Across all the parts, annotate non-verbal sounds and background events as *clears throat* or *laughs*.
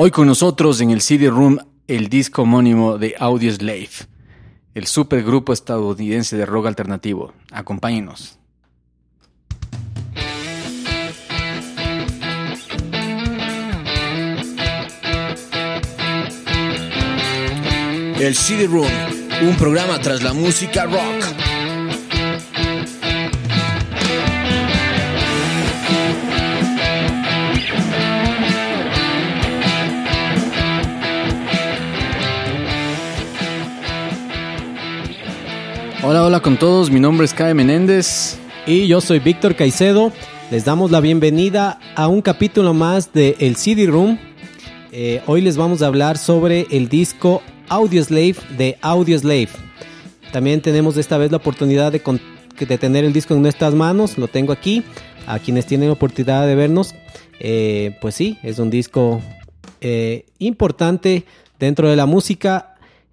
Hoy con nosotros en el CD Room el disco homónimo de Audio Slave, el supergrupo estadounidense de rock alternativo. Acompáñenos. El CD Room, un programa tras la música rock. Hola, hola con todos, mi nombre es Kai Menéndez. Y yo soy Víctor Caicedo. Les damos la bienvenida a un capítulo más de El CD Room. Eh, hoy les vamos a hablar sobre el disco Audio Slave de Audio Slave. También tenemos esta vez la oportunidad de, tener el disco en nuestras manos. Lo tengo aquí. A quienes tienen oportunidad de vernos, eh, pues sí, es un disco eh, importante dentro de la música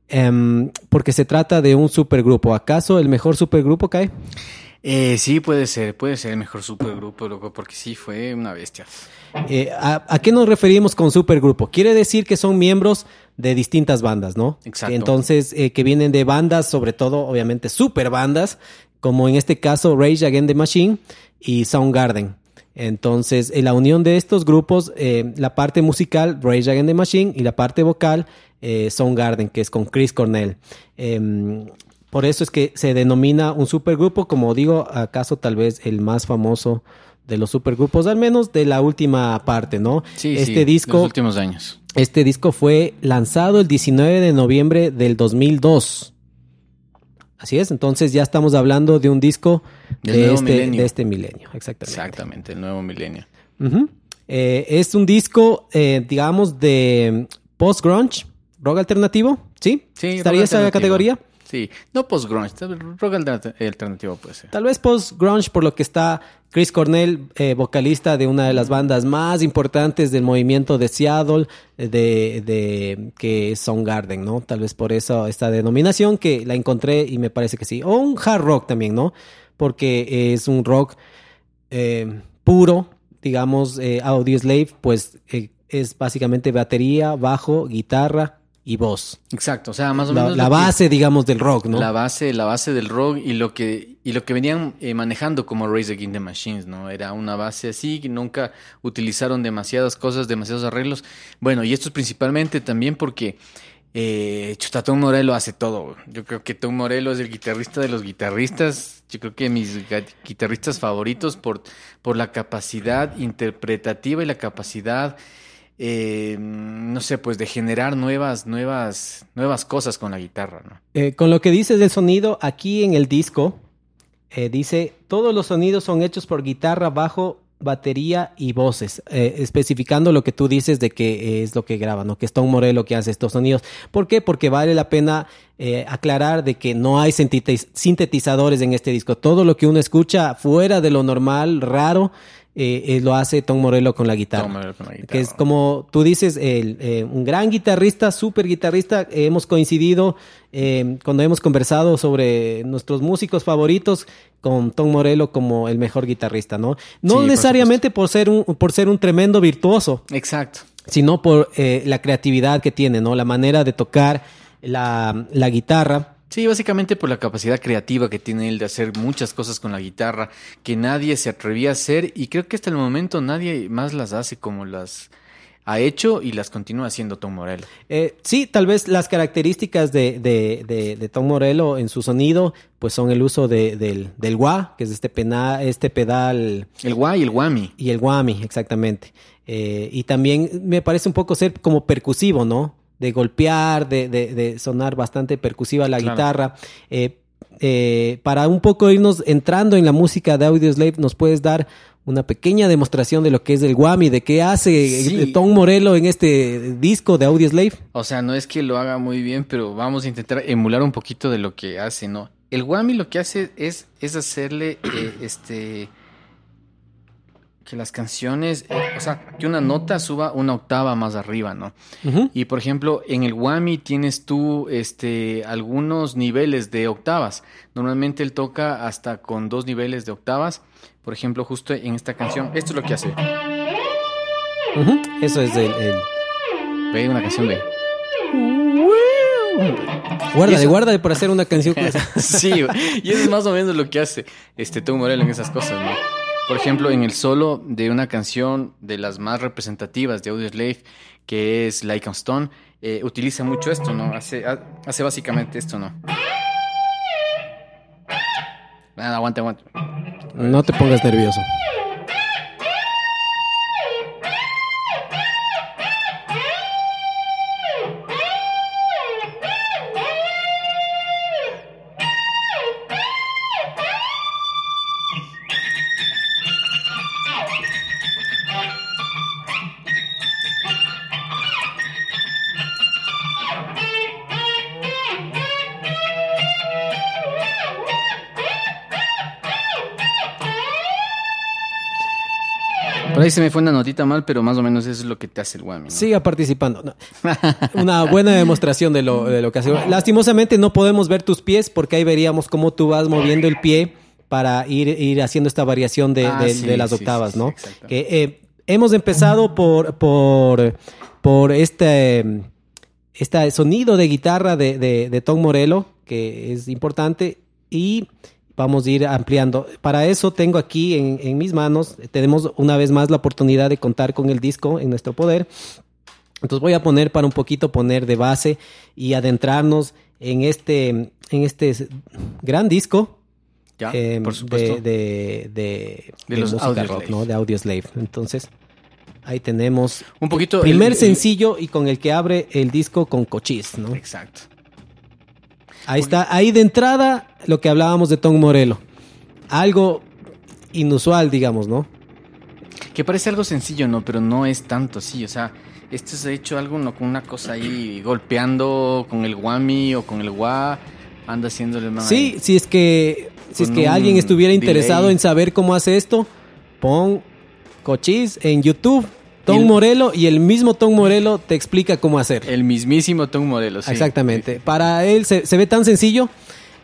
em, porque se trata de un supergrupo. ¿Acaso el mejor supergrupo, Kai? Eh, sí, puede ser, puede ser el mejor supergrupo, loco, porque sí, fue una bestia. Eh, ¿a, a qué nos referimos con supergrupo? Quiere decir que son miembros de distintas bandas, ¿no? Exacto. Entonces, eh, que vienen de bandas, sobre todo, obviamente, super bandas, como en este caso Rage Against the Machine y Soundgarden. Entonces, en la unión de estos grupos, eh, la parte musical, Rage Against the Machine, y la parte vocal, eh, Soundgarden, que es con Chris Cornell. Em, por eso es que se denomina un supergrupo, como digo, acaso tal vez el más famoso de los supergrupos, al menos de la última parte, ¿no? Sí, este sí, de disco, los últimos años. este disco fue lanzado el 19 de noviembre del 2002. Así es, entonces ya estamos hablando de un disco de este, milenio. de este milenio, exactamente. Exactamente, el nuevo milenio. Eh, es un disco, eh, digamos, de post-grunge, rock alternativo, ¿sí? Sí, ¿Estaría esa categoría? Sí, no post-grunge, rock alternat- alternativo puede ser. Tal vez post-grunge por lo que está Chris Cornell, eh, vocalista de una de las bandas más importantes del movimiento de Seattle, eh, de, de que es Soundgarden, ¿no? Tal vez por eso esta denominación que la encontré y me parece que sí. O un hard rock también, ¿no? Porque es un rock eh, puro, digamos, eh, Audio Slave, pues es básicamente batería, bajo, guitarra y voz. Exacto, o sea, más o La, menos la que- base, digamos, del rock, ¿no? La base, la base del rock y lo que, y lo que venían eh, manejando como Raise Against the Machines, ¿no? Era una base así, que nunca utilizaron demasiadas cosas, demasiados arreglos. Bueno, y esto es principalmente también porque eh, chuta, Tom Morello hace todo. Yo creo que Tom Morello es el guitarrista de los guitarristas. Yo creo que mis guitarristas favoritos por, por la capacidad interpretativa y la capacidad eh, no sé, pues de generar nuevas, nuevas, nuevas cosas con la guitarra, ¿no? Eh, con lo que dices del sonido, aquí en el disco eh, dice, todos los sonidos son hechos por guitarra, bajo, batería y voces, eh, especificando lo que tú dices de que es lo que graba, ¿no? Que es Tom Morello que hace estos sonidos. ¿Por qué? Porque vale la pena eh, aclarar de que no hay sintetiz- sintetizadores en este disco. Todo lo que uno escucha fuera de lo normal, raro, eh, eh, lo hace Tom Morello con la guitarra. Tom Morello con la Que guitarra. es como tú dices, el, eh, un gran guitarrista, súper guitarrista. Hemos coincidido eh, cuando hemos conversado sobre nuestros músicos favoritos con Tom Morello como el mejor guitarrista, ¿no? No Sí, por necesariamente por ser, un, por ser un tremendo virtuoso, Exacto. sino por eh, la creatividad que tiene, ¿no? La manera de tocar la, la guitarra. Sí, básicamente por la capacidad creativa que tiene él de hacer muchas cosas con la guitarra que nadie se atrevía a hacer y creo que hasta el momento nadie más las hace como las ha hecho y las continúa haciendo Tom Morello. Eh, sí, tal vez las características de, de, de, de, Tom Morello en su sonido, pues son el uso de, del, del wah, que es este, pena, este pedal. El wah y el whammy. Y el whammy, exactamente. Eh, y también me parece un poco ser como percusivo, ¿no? De golpear, de, de, de sonar bastante percusiva la claro. guitarra. Eh, eh, para un poco irnos entrando en la música de Audioslave, ¿nos puedes dar una pequeña demostración de lo que es el Guami, de qué hace sí. Tom Morello en este disco de Audioslave? O sea, no es que lo haga muy bien, pero vamos a intentar emular un poquito de lo que hace, ¿no? El Guami lo que hace es, es hacerle eh, este que las canciones, eh, o sea, que una nota suba una octava más arriba, ¿no? Uh -huh. Y por ejemplo, en el whammy tienes tú este algunos niveles de octavas. Normalmente él toca hasta con dos niveles de octavas. Por ejemplo, justo en esta canción, esto es lo que hace. Uh -huh. Eso es el, el... Ve una canción de Guárdale, eso... guárdale para hacer una canción. *laughs* sí, y eso es más o menos lo que hace este Tom Morello en esas cosas, ¿no? Por ejemplo, en el solo de una canción de las más representativas de Audioslave, que es Like a Stone, eh, utiliza mucho esto, ¿no? Hace, hace básicamente esto, ¿no? Nada, aguanta, aguanta. No te pongas nervioso. Se me fue una notita mal, pero más o menos eso es lo que te hace el. ¿no? Siga participando. No. *laughs* una buena demostración de lo, de lo que hace. Lastimosamente no podemos ver tus pies porque ahí veríamos cómo tú vas moviendo el pie para ir, ir haciendo esta variación de, ah, de, sí, de las octavas, sí, ¿no? Que eh, hemos empezado por, por, por este, este sonido de guitarra de, de, de Tom Morello, que es importante, y vamos a ir ampliando. Para eso tengo aquí en, en, mis manos, tenemos una vez más la oportunidad de contar con el disco en nuestro poder. Entonces voy a poner para un poquito poner de base y adentrarnos en este, en este gran disco. Ya, eh, por supuesto. De, de, de, de los música rock, ¿no? De Audioslave. Entonces, ahí tenemos un poquito el primer el, sencillo y con el que abre el disco con Cochise, ¿no? Exacto. Ahí está, ahí de entrada lo que hablábamos de Tom Morello. Algo inusual, digamos, ¿no? Que parece algo sencillo, ¿no? Pero no es tanto así, o sea, esto se ha hecho algo ¿no? con una cosa ahí golpeando con el whammy o con el wah, anda haciéndole más. Sí, si es que si es que alguien estuviera interesado delay. en saber cómo hace esto, pon Cochise en YouTube Tom el, Morello y el mismo Tom Morello te explica cómo hacer. El mismísimo Tom Morello, sí. Exactamente. Para él se, se, ve tan sencillo.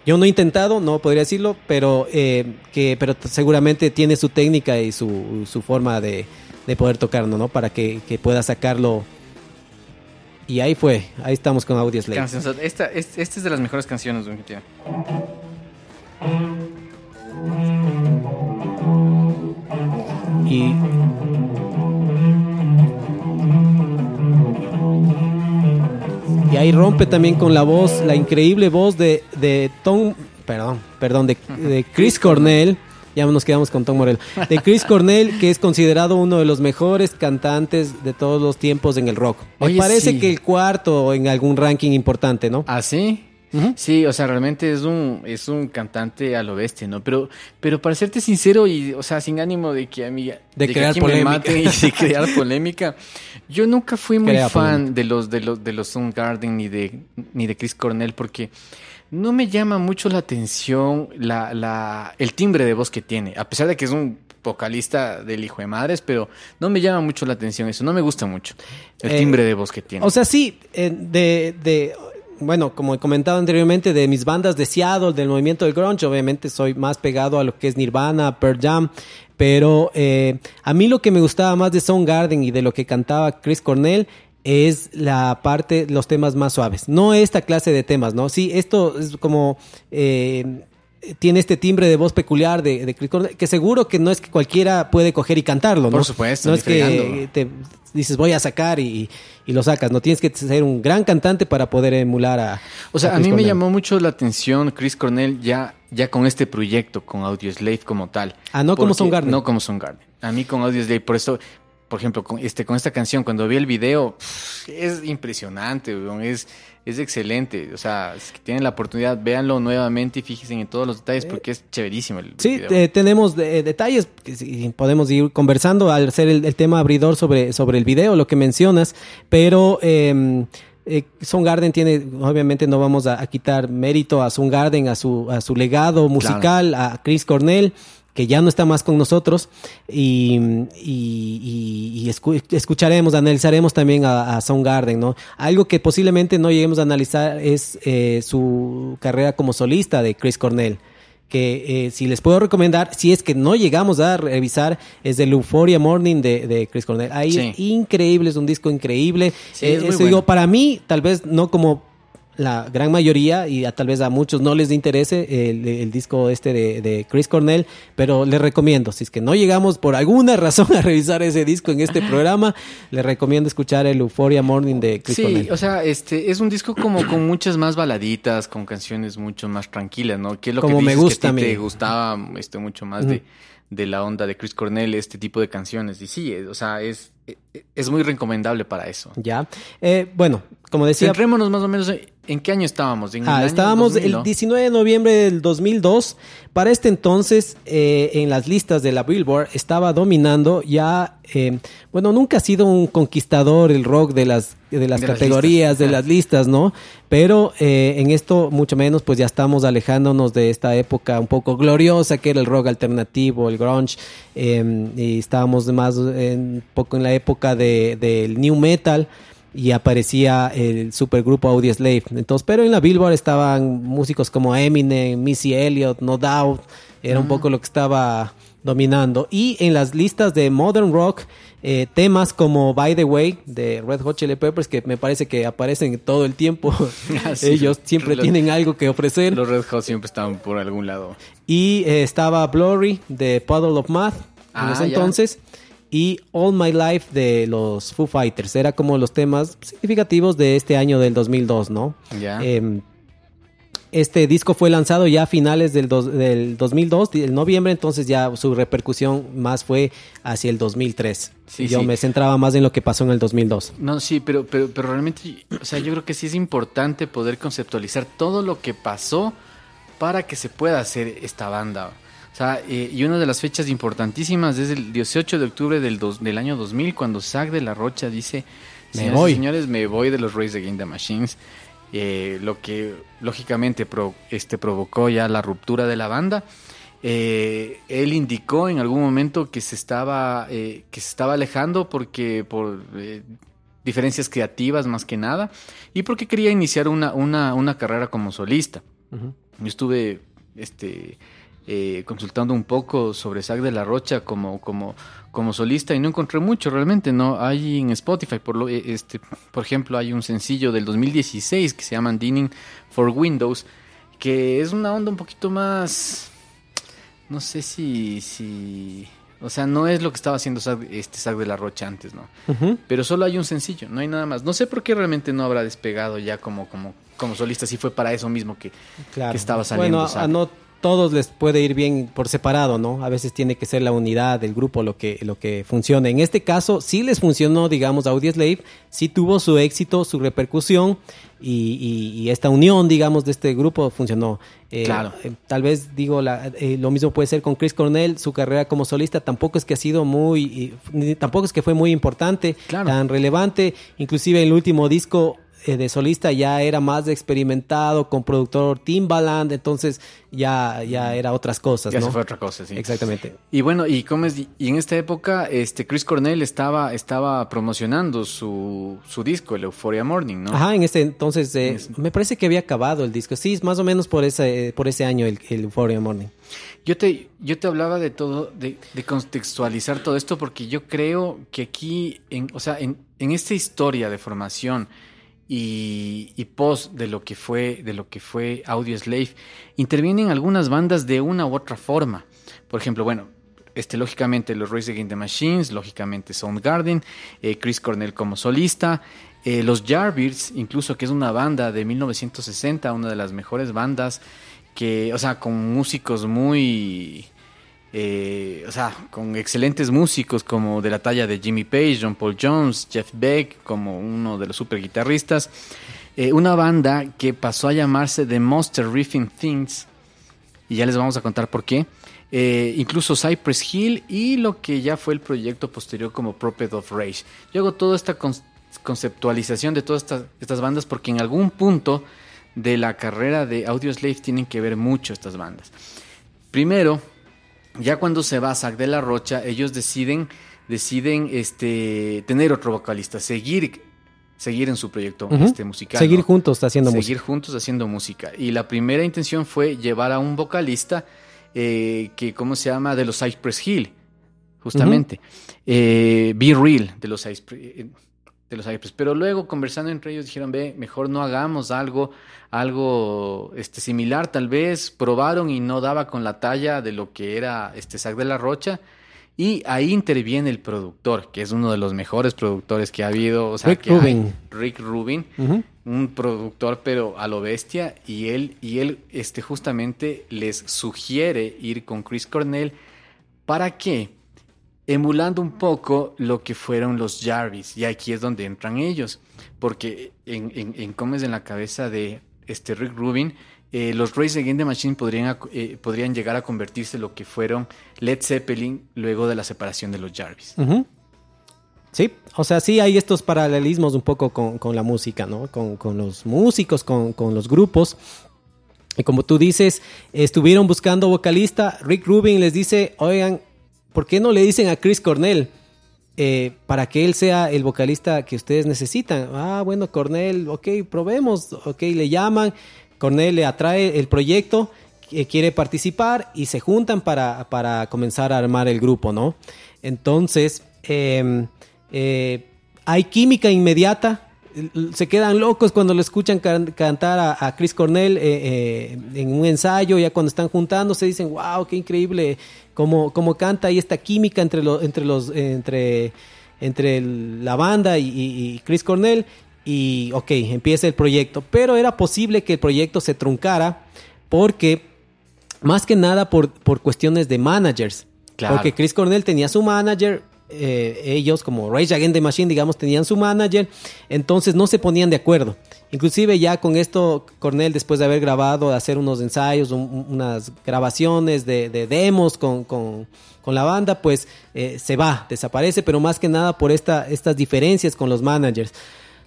Yo no he intentado, no podría decirlo, pero eh, que pero seguramente tiene su técnica y su, su forma de, de, poder tocarlo, ¿no? Para que, que, pueda sacarlo. Y ahí fue, ahí estamos con Audio Slave. Esta, esta, es de las mejores canciones, don tío. Y Y ahí rompe también con la voz, la increíble voz de, de Tom, perdón, perdón, de, de Chris Cornell. Ya nos quedamos con Tom Morello. De Chris Cornell, que es considerado uno de los mejores cantantes de todos los tiempos en el rock. Me Oye, parece sí. que el cuarto en algún ranking importante, ¿no? ¿Ah, sí? Uh -huh. Sí, o sea, realmente es un, es un cantante a lo bestia, ¿no? Pero, pero para serte sincero y, o sea, sin ánimo de que a mí, de, de crear que polémica. y de crear polémica, yo nunca fui muy Crea fan polémica. de los, de los, de los Soundgarden ni de, ni de Chris Cornell porque no me llama mucho la atención la, la, el timbre de voz que tiene, a pesar de que es un vocalista del hijo de madres, pero no me llama mucho la atención eso, no me gusta mucho el eh, timbre de voz que tiene. O sea, sí, eh, de, de bueno, como he comentado anteriormente, de mis bandas de Seattle, del movimiento del grunge, obviamente soy más pegado a lo que es Nirvana, Pearl Jam, pero eh, a mí lo que me gustaba más de Soundgarden y de lo que cantaba Chris Cornell es la parte, los temas más suaves, no esta clase de temas, ¿no? Sí, esto es como... Eh, tiene este timbre de voz peculiar de, de Chris Cornell, que seguro que no es que cualquiera puede coger y cantarlo, ¿no? Por supuesto, No es que te dices voy a sacar y, y lo sacas, no tienes que ser un gran cantante para poder emular a O sea, a, mí me llamó mucho la atención Chris Cornell ya, ya con este proyecto, con Audioslave como tal. Ah, no como Soundgarden. No como Soundgarden. A mí con Audioslave, por eso, por ejemplo, con, este, con esta canción, cuando vi el video, es impresionante, es, es excelente. O sea, si tienen la oportunidad, véanlo nuevamente y fíjense en todos los detalles porque es chéverísimo el Sí, video. eh, tenemos eh, detalles sí, podemos ir conversando al ser el, el tema abridor sobre, sobre el video, lo que mencionas, pero eh, eh, Soundgarden tiene, obviamente no vamos a, a quitar mérito a Soundgarden, a su, a su legado musical, a Chris Cornell que ya no está más con nosotros y, y- y- y escu- escucharemos, analizaremos también a, a Soundgarden, ¿no? Algo que posiblemente no lleguemos a analizar es eh, su carrera como solista de Chris Cornell que eh, si les puedo recomendar, si es que no llegamos a revisar, es el Euphoria Morning de, de Chris Cornell. Ahí Sí. es increíble, es un disco increíble. Sí, Eh, es muy eso bueno. digo, para mí, tal vez no como la gran mayoría y a, tal vez a muchos no les interese el, el disco este de, de Chris Cornell, pero les recomiendo, si es que no llegamos por alguna *laughs* razón a revisar ese disco en este programa, les recomiendo escuchar el Euphoria Morning de Chris Sí, Cornell. o sea, este es un disco como con muchas más baladitas, con canciones mucho más tranquilas, ¿no? Que es lo Como que me dices gusta que a mí. te gustaba este mucho más de, de la onda de Chris Cornell, este tipo de canciones. Y sí, o sea, es, es muy recomendable para eso. Ya. Eh, bueno, como decía, Centrémonos más o menos en, qué año estábamos. ¿En el Ah, año estábamos 2000, el ¿no? 19 de noviembre del 2002. Para este entonces, eh, en las listas de la Billboard, estaba dominando ya. eh, bueno, nunca ha sido un conquistador el rock de las, de las De categorías, de las listas, ¿no? Pero eh, en esto, mucho menos, pues ya estamos alejándonos de esta época un poco gloriosa que era el rock alternativo, el grunge. eh, y estábamos más en- un poco en la época de- del new metal y aparecía el supergrupo Audioslave. Entonces, pero en la Billboard estaban músicos como Eminem, Missy Elliott, No Doubt, era un poco lo que estaba dominando. Y en las listas de Modern Rock, eh, temas como By the Way de Red Hot Chili Peppers, que me parece que aparecen todo el tiempo. *laughs* *laughs* Ah, sí. Ellos siempre Los- tienen algo que ofrecer. Los Red Hot siempre estaban por algún lado. Y eh, estaba Blurry de Puddle of Math en Ah, ese ya. Y All My Life de los Foo Fighters. Era como los temas significativos de este año del 2002, ¿no? Ya. Eh, este disco fue lanzado ya a finales del, dos- del 2002, en noviembre, entonces ya su repercusión más fue hacia el 2003. Sí, Yo sí. me centraba más en lo que pasó en el 2002. No, sí, pero, pero, pero realmente, o sea, yo creo que sí es importante poder conceptualizar todo lo que pasó para que se pueda hacer esta banda. O sea, eh, y una de las fechas importantísimas es el 18 de octubre del, dos- del año 2000, cuando Zack de la Rocha dice, Me "Señoras y voy". señores, me voy de los Rays Against the Machines. Eh, lo que lógicamente pro- este, provocó ya la ruptura de la banda. Eh, él indicó en algún momento que se estaba, eh, que se estaba alejando porque por eh, diferencias creativas más que nada y porque quería iniciar una, una, una carrera como solista. Ujú. Yo estuve este, eh, consultando un poco sobre Zack de la Rocha como, como, como solista y no encontré mucho realmente. No hay en Spotify, por, lo, eh, este, por ejemplo, hay un sencillo del 2016 que se llama Dining for Windows, que es una onda un poquito más. No sé si. si o sea, no es lo que estaba haciendo Zack, este Zack de la Rocha antes, ¿no? Pero solo hay un sencillo, no hay nada más. No sé por qué realmente no habrá despegado ya como, como, como solista, si fue para eso mismo que, Claro. que estaba saliendo. Bueno, todos les puede ir bien por separado, ¿no? A veces tiene que ser la unidad del grupo lo que, lo que funcione. En este caso, sí les funcionó, digamos, Audioslave, sí tuvo su éxito, su repercusión y, y- y esta unión, digamos, de este grupo funcionó. Eh, Claro. eh, tal vez, digo, la- eh, lo mismo puede ser con Chris Cornell, su carrera como solista tampoco es que ha sido muy, tampoco es que fue muy importante, Claro. tan relevante, inclusive el último disco eh, de solista ya era más experimentado con productor Timbaland, entonces ya, ya era otras cosas, ya ¿no? se fue otra cosa, sí. Exactamente. Y bueno, y cómo es, y en esta época, este Chris Cornell estaba, estaba promocionando su, su disco, el Euphoria Morning, ¿no? Ajá, en este entonces eh, Es- me parece que había acabado el disco. Sí, es más o menos por ese, por ese año el, el Euphoria Morning. Yo te, yo te hablaba de todo, de, de contextualizar todo esto, porque yo creo que aquí, en, o sea, en, en esta historia de formación y, y post de lo que fue de lo que fue Audio Slave intervienen algunas bandas de una u otra forma. Por ejemplo, bueno, este, lógicamente los Race Against the Machines, lógicamente Soundgarden, eh, Chris Cornell como solista, eh, los Yardbirds, incluso que es una banda de 1960, una de las mejores bandas que, o sea, con músicos muy, eh, o sea, con excelentes músicos como de la talla de Jimmy Page, John Paul Jones, Jeff Beck, como uno de los super guitarristas. una banda que pasó a llamarse The Monster Riffing Things, y ya les vamos a contar por qué. Eh, incluso Cypress Hill y lo que ya fue el proyecto posterior como Prophet of Rage. Yo hago toda esta conceptualización de todas estas, bandas porque en algún punto de la carrera de Audioslave tienen que ver mucho estas bandas. Primero, ya cuando se va Zack de la Rocha, ellos deciden, deciden este, tener otro vocalista, seguir seguir en su proyecto este, musical. Seguir juntos haciendo música. Seguir juntos haciendo música. Y la primera intención fue llevar a un vocalista eh, que, ¿cómo se llama? De los Cypress Hill, justamente. Eh, Be Real, de los Cypress. De los Cypress. Pero luego, conversando entre ellos, dijeron, ve, mejor no hagamos algo, algo este, similar, tal vez. Probaron y no daba con la talla de lo que era este Sac de la Rocha. Y ahí interviene el productor, que es uno de los mejores productores que ha habido. O sea, Rick Rubin. Rick Rubin, un productor pero a lo bestia. Y él, y él este, justamente les sugiere ir con Chris Cornell. ¿Para qué? Emulando un poco lo que fueron los Jarvis. Y aquí es donde entran ellos. Porque en, en, Comes en la cabeza de este Rick Rubin eh, los Race Against the Machine podrían, eh, podrían llegar a convertirse en lo que fueron Led Zeppelin luego de la separación de los Jarvis. Sí, o sea, sí hay estos paralelismos un poco con, la música, ¿no? Con, los músicos, con, los grupos. Y como tú dices, estuvieron buscando vocalista. Rick Rubin les dice, oigan, ¿por qué no le dicen a Chris Cornell? Eh, para que él sea el vocalista que ustedes necesitan. Ah, bueno, Cornell, ok, probemos, ok, le llaman, Cornel le atrae el proyecto, quiere participar y se juntan para, para comenzar a armar el grupo, ¿no? Entonces, em, eh, hay química inmediata. Se quedan locos cuando le escuchan cantar a, Chris Cornell eh, eh, en un ensayo, ya cuando están juntando se dicen, wow, qué increíble cómo, cómo canta y esta química entre, los entre, los, entre, entre la banda y, y Chris Cornell. Y ok, empieza el proyecto, pero era posible que el proyecto se truncara porque, más que nada por, por cuestiones de managers, porque Chris Cornell tenía su manager, eh, ellos como Rage Against the Machine, digamos, tenían su manager, entonces no se ponían de acuerdo. Inclusive ya con esto, Cornell, después de haber grabado, de hacer unos ensayos, unas grabaciones de, demos con, con, con, la banda, pues eh, se va, desaparece, pero más que nada por esta, estas diferencias con los managers.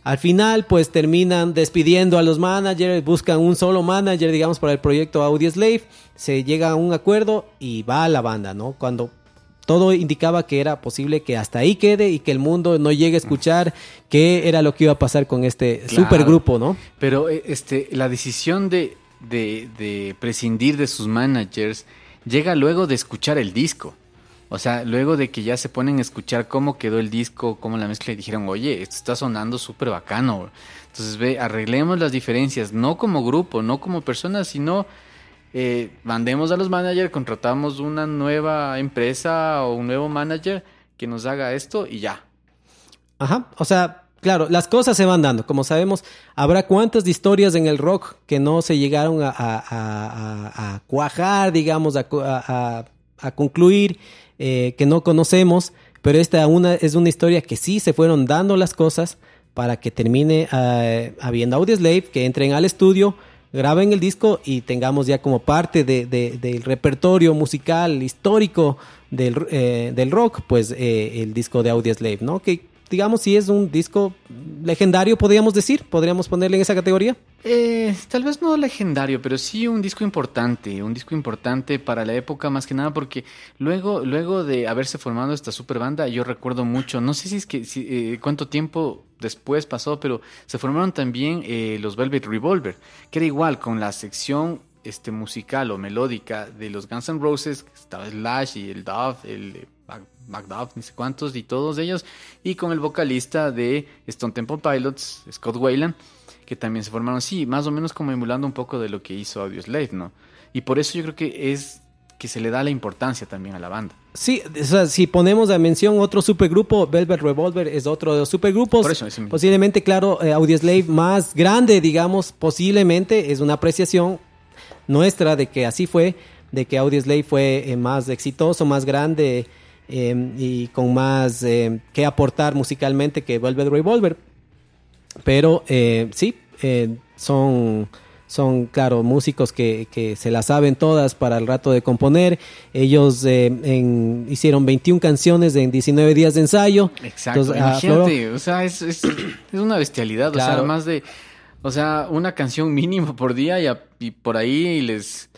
Al final, pues terminan despidiendo a los managers, buscan un solo manager, digamos, para el proyecto Audio Slave, se llega a un acuerdo y va a la banda, ¿no? Cuando todo indicaba que era posible que hasta ahí quede y que el mundo no llegue a escuchar qué era lo que iba a pasar con este supergrupo, ¿no? Pero eh, este, la decisión de, de, de prescindir de sus managers llega luego de escuchar el disco. O sea, luego de que ya se ponen a escuchar cómo quedó el disco, cómo la mezcla, y dijeron, oye, esto está sonando súper bacano. Entonces, ve, arreglemos las diferencias, no como grupo, no como personas, sino eh, mandemos a los managers, contratamos una nueva empresa o un nuevo manager que nos haga esto y ya. Ajá, o sea, claro, las cosas se van dando. Como sabemos, habrá cuantas historias en el rock que no se llegaron a, cuajar, digamos, a, concluir eh, que no conocemos, pero esta una, es una historia que sí se fueron dando las cosas para que termine uh, habiendo Audioslave, que entren al estudio, graben el disco y tengamos ya como parte de, del repertorio musical histórico del, eh, del rock, pues eh, el disco de Audioslave, ¿no? Que digamos, si es un disco legendario, podríamos decir, podríamos ponerle en esa categoría. Eh, tal vez no legendario, pero sí un disco importante, un disco importante para la época más que nada porque luego, luego de haberse formado esta super banda, yo recuerdo mucho, no sé si es que eh, cuánto tiempo después pasó, pero se formaron también eh, los Velvet Revolver, que era igual con la sección este musical o melódica de los Guns N' Roses, estaba Slash y el Dove, el Bagdad, ni sé cuántos, y todos ellos, y con el vocalista de Stone Temple Pilots, Scott Wayland, que también se formaron, sí, más o menos como emulando un poco de lo que hizo Audioslave, ¿no? Y por eso yo creo que es que se le da la importancia también a la banda. Sí, o sea, si ponemos a mención otro supergrupo, Velvet Revolver es otro de los supergrupos. Por eso, posiblemente, claro, eh, Audioslave más grande, digamos, posiblemente es una apreciación nuestra de que así fue, de que Audioslave fue eh, más exitoso, más grande eh, y con más eh, que aportar musicalmente que Velvet Revolver. Pero eh, sí, eh, son, son, claro, músicos que, que se la saben todas para el rato de componer. Ellos eh, en- hicieron 21 canciones en 19 días de ensayo. Exacto, Entonces, ah, imagínate, o sea, es, es, es una bestialidad, o sea, Claro. más de, o sea, una canción mínimo por día y, a- y por ahí les,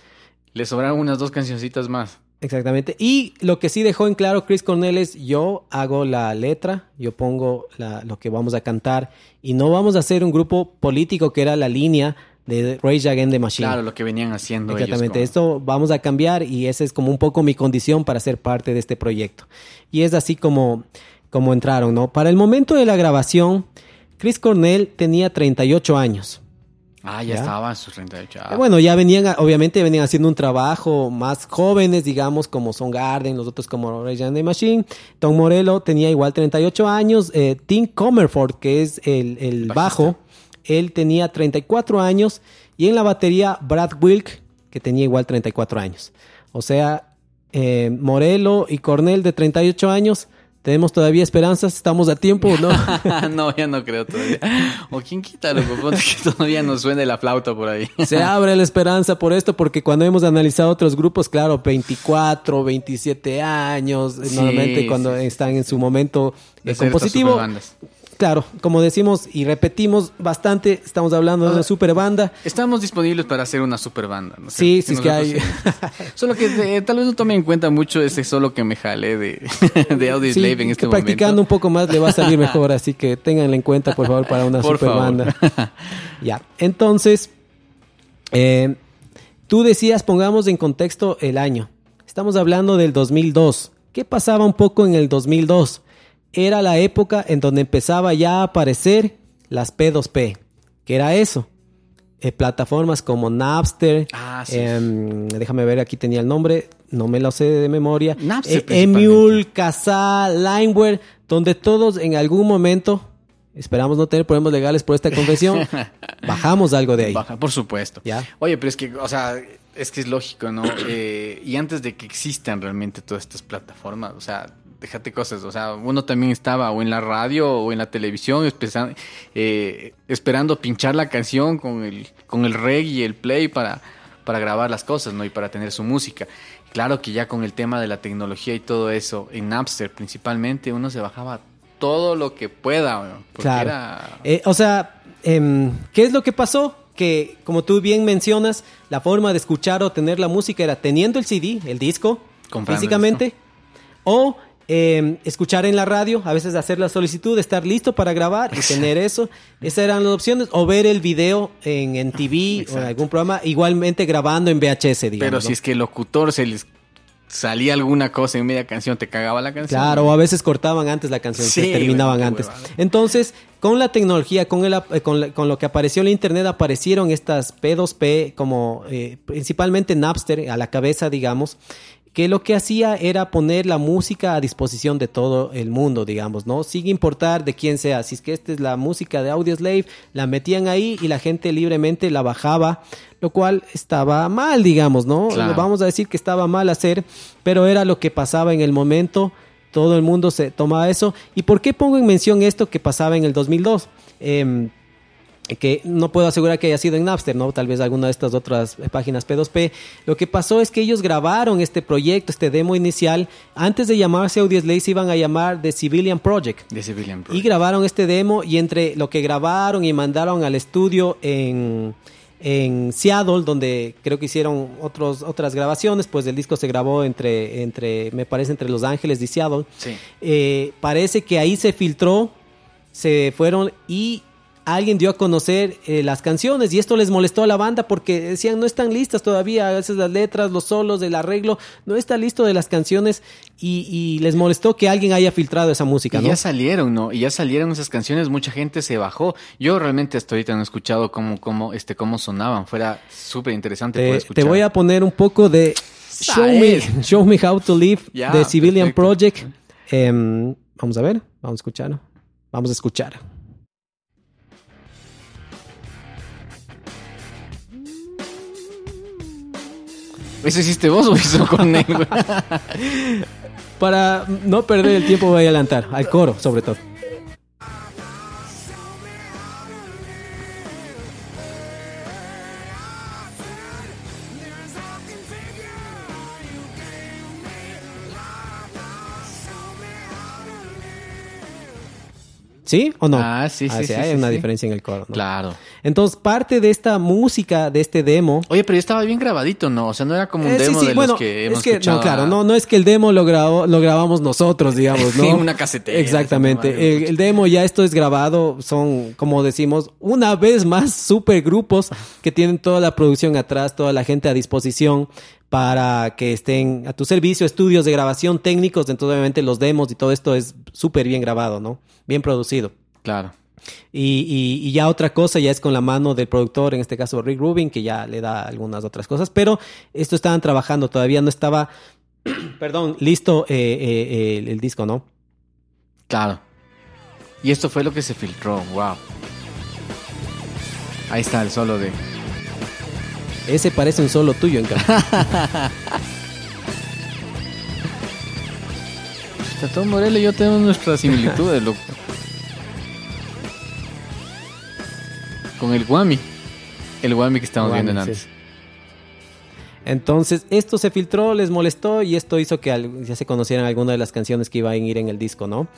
les sobraron unas dos cancioncitas más. Exactamente. Y lo que sí dejó en claro Chris Cornell es yo hago la letra, yo pongo la- lo que vamos a cantar y no vamos a hacer un grupo político que era la línea de Rage Against the Machine. Claro, lo que venían haciendo Exactamente, ellos. esto vamos a cambiar y esa es como un poco mi condición para ser parte de este proyecto. Y es así como, como entraron, ¿no? Para el momento de la grabación, Chris Cornell tenía 38 años. Ah, ya, ¿Ya? estaba en sus 38. Ah, Bueno, ya venían, obviamente venían haciendo un trabajo más jóvenes, digamos, como Son Garden, los otros como Rage Against the Machine. Tom Morello tenía igual 38 años. Eh, Tim Comerford, que es el, el bajo, él tenía 34 años. Y en la batería, Brad Wilk, que tenía igual 34 años. O sea, eh, Morello y Cornell de 38 años. Tenemos todavía esperanzas, estamos a tiempo, ¿no? *laughs* no, ya no creo todavía. O quién quita, loco, que todavía nos suene la flauta por ahí. *laughs* Se abre la esperanza por esto, porque cuando hemos analizado otros grupos, claro, 24, 27 años, Sí, normalmente cuando sí, están en su momento De eh, compositivo. Claro, como decimos y repetimos bastante, estamos hablando de una super banda. Estamos disponibles para hacer una super banda. ¿no? Sí, Si sí, es que hay. *laughs* Solo que eh, tal vez no tome en cuenta mucho ese solo que me jalé de, *laughs* de Audio Sí, Slave en este que practicando momento. un poco más le va a salir *laughs* mejor, así que ténganlo en cuenta, por favor, para una Por super favor. banda. ya, entonces, eh, tú decías, pongamos en contexto el año. Estamos hablando del 2002. ¿Qué pasaba un poco en el 2002? Era la época en donde empezaba ya a aparecer las P2P. ¿Qué era eso? Eh, plataformas como Napster, Ah, sí. em, déjame ver, aquí tenía el nombre, no me lo sé de memoria. Napster Eh. Emule, Kazaa, Limeware, donde todos en algún momento, esperamos no tener problemas legales por esta confesión, *laughs* bajamos algo de ahí. Baja, por supuesto. Ya. Oye, pero es que, o sea, es que es lógico, ¿no? Eh, y antes de que existan realmente todas estas plataformas, o sea, déjate cosas, o sea, uno también estaba o en la radio o en la televisión eh, esperando pinchar la canción con el, con el reg y el play para, para grabar las cosas, ¿no? Y para tener su música. Claro que ya con el tema de la tecnología y todo eso, en Napster principalmente, uno se bajaba todo lo que pueda, Claro. era... Eh, o sea, em, ¿qué es lo que pasó? Que, como tú bien mencionas, la forma de escuchar o tener la música era teniendo el CD, el disco, Comprando el físicamente, o em, escuchar en la radio, a veces hacer la solicitud, estar listo para grabar y tener eso. Esas eran las opciones. O ver el video en, en TV o en algún programa, igualmente grabando en VHS, digamos. Pero si es que el locutor se les salía alguna cosa en media canción, te cagaba la canción. Claro, o a veces cortaban antes la canción, Sí, se terminaban antes. huevada. Entonces, con la tecnología, con, el, eh, con, la- con lo que apareció en la internet, aparecieron estas P2P, como eh, principalmente Napster, a la cabeza, digamos, que lo que hacía era poner la música a disposición de todo el mundo, digamos, ¿no? Sin importar de quién sea. Si es que esta es la música de Audioslave, la metían ahí y la gente libremente la bajaba, lo cual estaba mal, digamos, ¿no? Claro. Vamos a decir que estaba mal hacer, pero era lo que pasaba en el momento. Todo el mundo se tomaba eso. ¿Y por qué pongo en mención esto que pasaba en el 2002? Em, que no puedo asegurar que haya sido en Napster, ¿no? Tal vez alguna de estas otras eh, páginas P2P. Lo que pasó es que ellos grabaron este proyecto, este demo inicial. Antes de llamarse Audioslave se iban a llamar The Civilian Project. De Civilian Y Project. grabaron este demo y entre lo que grabaron y mandaron al estudio en, en Seattle, donde creo que hicieron otros, otras grabaciones, pues el disco se grabó entre, entre, me parece, entre Los Ángeles y Seattle. Sí. Eh, parece que ahí se filtró, se fueron y alguien dio a conocer eh, las canciones y esto les molestó a la banda porque decían no están listas todavía, a veces las letras, los solos, el arreglo, no está listo de las canciones y, y les molestó que alguien haya filtrado esa música, Y ¿no? ya salieron, ¿no? Y ya salieron esas canciones, mucha gente se bajó. Yo realmente hasta ahorita no he escuchado cómo, cómo, este, cómo sonaban. Fuera súper interesante Te, escuchar. te voy a poner un poco de Show Me. Show Me How to Live *laughs* de Civilian perfecto. Project. Em, vamos a ver, vamos a escuchar. Vamos a escuchar. ¿Eso hiciste vos o hizo con él? *laughs* Para no perder el tiempo voy a adelantar, al coro sobre todo. ¿Sí o no? Ah, sí, sí, sí, Hay sí, una sí. diferencia en el coro. ¿no? Claro. Entonces, parte de esta música, de este demo, Oye, pero ya estaba bien grabadito, ¿no? O sea, no era como un Eh, demo sí, de bueno, los que hemos es que, escuchado. no, claro, no, no es que el demo lo, grabó, lo grabamos nosotros, digamos, *laughs* ¿no? Una casetera, Exactamente. el demo ya esto es grabado, son, como decimos, una vez más *laughs* super grupos que tienen toda la producción atrás, toda la gente a disposición para que estén a tu servicio, estudios de grabación técnicos, entonces obviamente los demos y todo esto es súper bien grabado, ¿no? Bien producido. Claro. Y, y- y ya otra cosa ya es con la mano del productor, en este caso Rick Rubin, que ya le da algunas otras cosas, pero esto estaban trabajando, todavía no estaba, *clears throat* perdón, listo eh, eh, el, el disco, ¿no? Claro. Y esto fue lo que se filtró. Wow. Ahí está el solo de. Ese parece un solo tuyo, en cambio. Tatón Morelo y yo tenemos nuestras similitudes, loco. Con el Guami. El Guami que estamos viendo en antes. sí. Entonces, esto se filtró, les molestó y esto hizo que ya se conocieran algunas de las canciones que iban a ir en el disco, ¿no?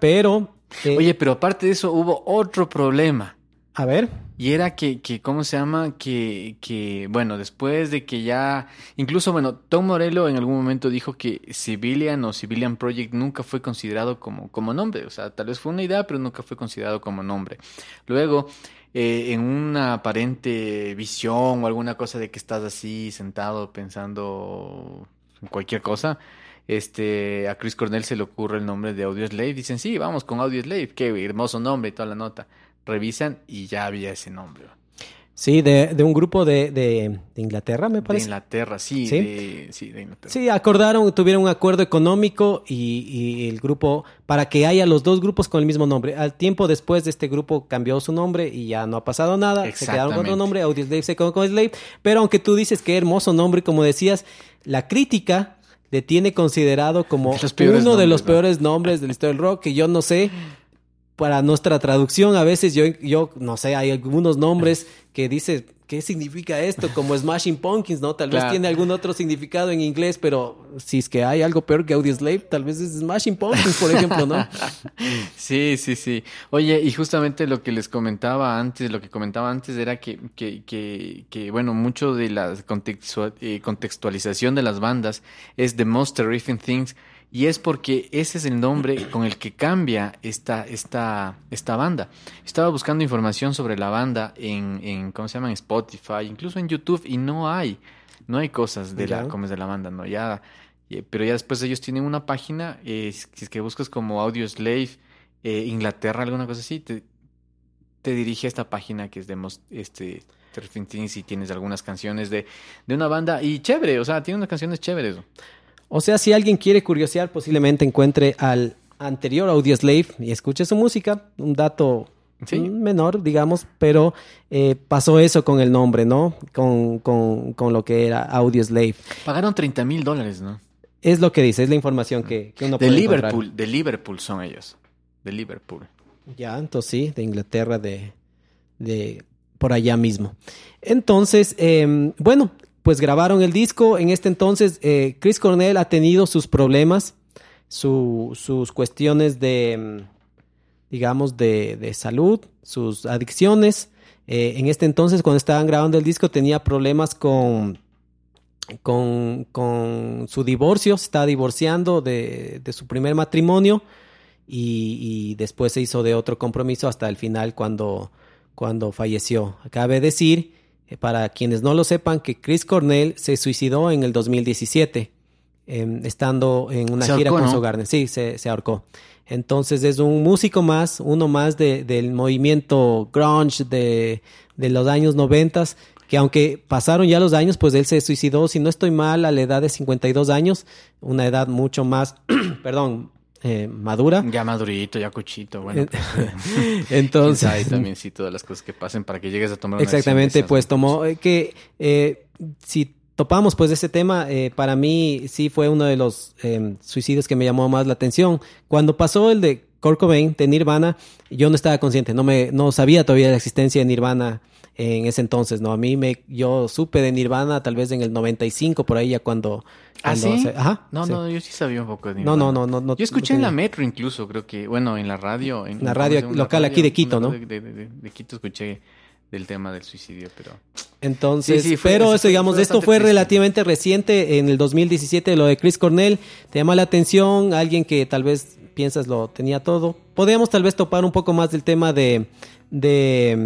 Pero, eh, Oye, pero aparte de eso hubo otro problema. A ver, Y era que, que ¿cómo se llama? Que, que, bueno, después de que ya, incluso, bueno, Tom Morello en algún momento dijo que Civilian o Civilian Project nunca fue considerado como, como nombre. O sea, tal vez fue una idea, pero nunca fue considerado como nombre. Luego, eh, en una aparente visión o alguna cosa de que estás así sentado pensando en cualquier cosa, este, a Chris Cornell se le ocurre el nombre de Audioslave. Dicen, sí, vamos con Audioslave, qué hermoso nombre y toda la nota. Revisan y ya había ese nombre. sí, de, de un grupo de, de- de Inglaterra, me De parece. Inglaterra, sí, ¿Sí? De, sí, de Inglaterra. Sí, acordaron, tuvieron un acuerdo económico y, y el grupo, para que haya los dos grupos con el mismo nombre. Al tiempo después de este grupo cambió su nombre y ya no ha pasado nada. Se quedaron con otro nombre, Audioslave se quedó con Slave. Pero aunque tú dices que hermoso nombre, como decías, la crítica le tiene considerado como uno de los peores nombres de la historia del rock, que yo no sé. Para nuestra traducción, a veces yo, yo no sé, hay algunos nombres que dices, ¿qué significa esto? Como Smashing Pumpkins, ¿no? Tal vez tiene algún otro significado en inglés, pero si es que hay algo peor que Audioslave, tal vez es Smashing Pumpkins, por ejemplo, ¿no? *laughs* Sí, sí, sí. Oye, y justamente lo que les comentaba antes, lo que comentaba antes era que, que, que, que bueno, mucho de la eh, contextualización de las bandas es The Most Terrifying Things, y es porque ese es el nombre con el que cambia esta, esta, esta banda. Estaba buscando información sobre la banda en, en, ¿cómo se llama? En Spotify, incluso en YouTube, y no hay, no hay cosas de la, como es de la banda, ¿no? Ya, pero ya después ellos tienen una página, eh, si es que buscas como Audio Slave, eh, Inglaterra, alguna cosa así, te, te dirige a esta página que es de Most- este, y tienes algunas canciones de, de una banda y chévere, o sea, tiene unas canciones chéveres. O sea, si alguien quiere curiosear, posiblemente encuentre al anterior Audioslave y escuche su música. Un dato Sí. menor, digamos, pero eh, pasó eso con el nombre, ¿no? Con, con, con lo que era Audioslave. Pagaron 30 mil dólares, ¿no? Es lo que dice, es la información que, que uno De puede Liverpool, de Liverpool son ellos. De Liverpool. encontrar. Ya, entonces sí, de Inglaterra, de, de por allá mismo. Entonces, eh, bueno, pues grabaron el disco. En este entonces, eh, Chris Cornell ha tenido sus problemas, su- sus cuestiones de, mm, digamos, de, de salud, sus adicciones. Eh, en este entonces, cuando estaban grabando el disco, tenía problemas con, con, con su divorcio, se estaba divorciando de, de su primer matrimonio y, después se hizo de otro compromiso hasta el final cuando, cuando falleció. Cabe decir, para quienes no lo sepan, que Chris Cornell se suicidó en el 2017, eh, estando en una Se gira ahorcó, con ¿no? Sogarden. Sí, se, se ahorcó. Entonces es un músico más, uno más de- del movimiento grunge de, de los años noventas, que aunque pasaron ya los años, pues él se suicidó, si no estoy mal, a la edad de 52 años, una edad mucho más, *clears throat* perdón, eh, madura. Ya madurito, ya cochito, bueno. pues, *laughs* *laughs* Entonces, Entonces, también sí todas las cosas que pasen para que llegues a tomar una Exactamente, decisión pues tomó eh, que eh, si topamos pues ese tema, para mí sí fue uno de los suicidios que me llamó más la atención. Cuando pasó el de Kurt Cobain, de Nirvana, yo no estaba consciente, no me no sabía todavía la existencia de Nirvana en ese entonces, ¿no? A mí me yo supe de Nirvana tal vez en el 95 por ahí ya cuando, ¿Ah, cuando sí? se- ajá, No, sí. no, yo sí sabía un poco de No, no, Nirvana. no, no, no- Yo escuché no en la metro incluso, creo que, bueno, en la radio. En La radio local aquí de Quito, ¿no? De, de- de- de Quito escuché del tema del suicidio, pero... Entonces, Sí, sí, fue- pero eso digamos, fue esto fue triste. relativamente reciente, en el 2017, lo de Chris Cornell, te llama la atención, alguien que tal vez piensas lo tenía todo. Podríamos tal vez topar un poco más del tema de, de,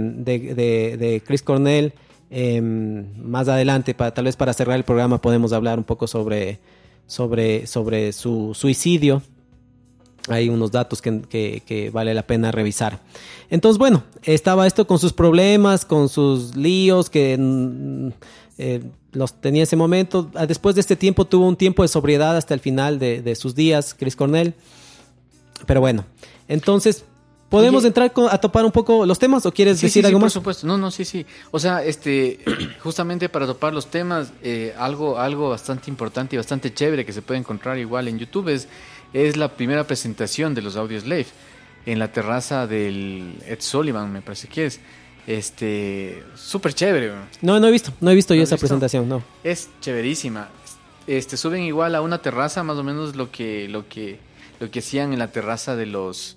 de, Chris Cornell eh, más adelante, para, tal vez para cerrar el programa podemos hablar un poco sobre, sobre, sobre su suicidio hay unos datos que, que- vale la pena revisar. Entonces, bueno, estaba esto con sus problemas, con sus líos que mm, eh, los tenía en ese momento. Ah, Después de este tiempo tuvo un tiempo de sobriedad hasta el final de, de sus días, Chris Cornell. Pero bueno, entonces, ¿podemos Oye. entrar a topar un poco los temas o quieres Sí, decir sí, algo sí, más? Por supuesto, no, no, sí, sí. O sea, este, *clears throat* justamente para topar los temas, eh, algo, algo bastante importante y bastante chévere que se puede encontrar igual en YouTube es, es la primera presentación de los Audio Slave en la terraza del Ed Sullivan, me parece que es. Este, súper chévere. No, no he visto, no he visto ¿No yo esa visto? presentación, no. Es chéverísima. Este, suben igual a una terraza, más o menos lo que, lo que, lo que hacían en la terraza de los,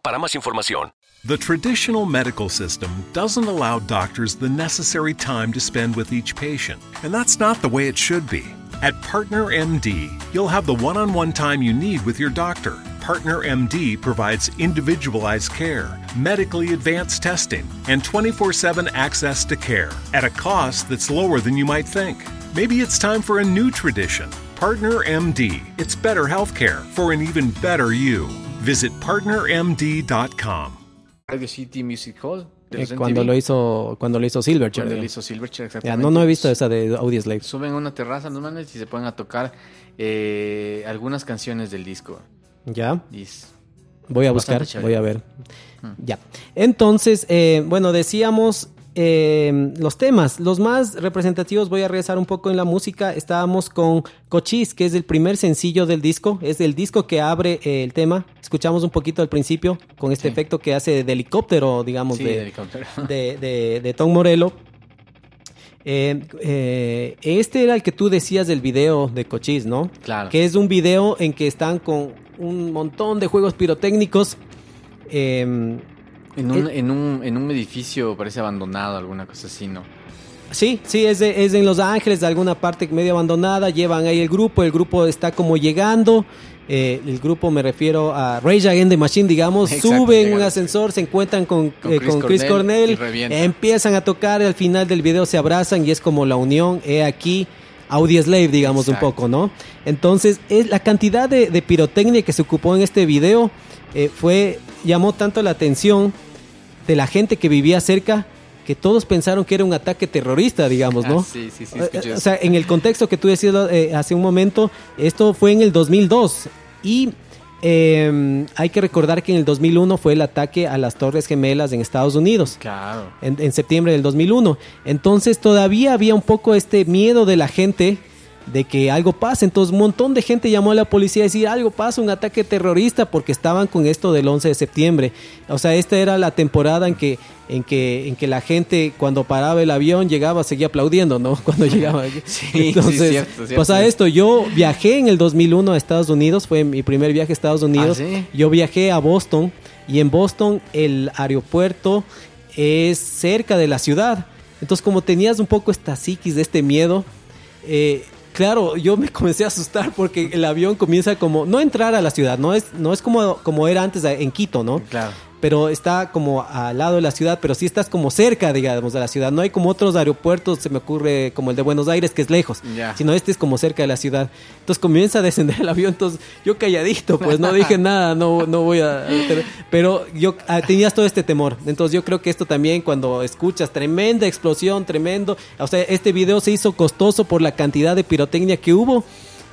para más información. The traditional medical system doesn't allow doctors the necessary time to spend with each patient, and that's not the way it should be. At Partner MD, you'll have the one on one time you need with your doctor. Partner MD provides individualized care, medically advanced testing, and 24 7 access to care at a cost that's lower than you might think. Maybe it's time for a new tradition. Partner MD. It's better healthcare for an even better you. Visit partnermd.com. Radio City Music Hall. Eh, cuando lo hizo cuando lo hizo Silverchair. Cuando lo hizo Silverchair, Ya, exactamente. no, no he visto esa de Audio Slave. Suben a una terraza normalmente y se ponen a tocar eh, algunas canciones del disco. Ya. Y Voy a buscar, chévere. voy a ver. Ya. Entonces, eh, bueno, decíamos eh, los temas. Los más representativos, voy a regresar un poco en la música. Estábamos con Cochise, que es el primer sencillo del disco. Es el disco que abre eh, el tema. Escuchamos un poquito al principio con este Sí. efecto que hace de helicóptero, digamos, sí, de, de helicóptero. *laughs* de, de- de Tom Morello. Eh, eh, este era el que tú decías del video de Cochise, ¿no? Claro. Que es un video en que están con un montón de juegos pirotécnicos. eh, En un, en, un, en un edificio parece abandonado, alguna cosa así, ¿no? sí, sí, es, de- es en Los Ángeles, de alguna parte medio abandonada. Llevan ahí el grupo, el grupo está como llegando. eh, el grupo me refiero a Rage Against the Machine, digamos. Exacto, suben un ascensor, se encuentran con, Con eh, Chris con Chris Cornell empiezan a tocar. Al final del video se abrazan y es como la unión. He aquí. Audio Slave, digamos Exacto. un poco, ¿no? Entonces, es la cantidad de, de pirotecnia que se ocupó en este video eh, fue llamó tanto la atención de la gente que vivía cerca que todos pensaron que era un ataque terrorista, digamos, ¿no? Ah, sí, sí, sí, Eh, escuché eh, o sea, en el contexto que tú decías eh, hace un momento, esto fue en el 2002 y eh, hay que recordar que en el 2001 fue el ataque a las Torres Gemelas en Estados Unidos Claro. en, en septiembre del 2001. Entonces todavía había un poco este miedo de la gente de que algo pasa. Entonces un montón de gente llamó a la policía a decir algo pasa, un ataque terrorista, porque estaban con esto del 11 de septiembre. O sea, esta era la temporada en que, en que, en que la gente cuando paraba el avión llegaba, seguía aplaudiendo, ¿no? *laughs* Cuando llegaba. *laughs* Sí, *laughs* Entonces, sí, cierto, cierto. pues esto, yo viajé en el 2001 a Estados Unidos, fue mi primer viaje a Estados Unidos. ¿Ah, sí? Yo viajé a Boston y en Boston el aeropuerto es cerca de la ciudad. Entonces, como tenías un poco esta psiquis de este miedo, eh, claro, yo me *laughs* comencé a asustar porque el avión comienza como no entrar a la ciudad, no es no es como como era antes en Quito, ¿no? Claro. Pero está como al lado de la ciudad, pero sí estás como cerca, digamos, de la ciudad. No hay como otros aeropuertos, se me ocurre como el de Buenos Aires, que es lejos, sino este es como cerca de la ciudad. Entonces comienza a descender el avión, entonces yo calladito, pues no dije *laughs* nada, no, no voy a... Pero yo ah, tenías todo este temor. Entonces yo creo que esto también cuando escuchas tremenda explosión, tremendo... O sea, este video se hizo costoso por la cantidad de pirotecnia que hubo.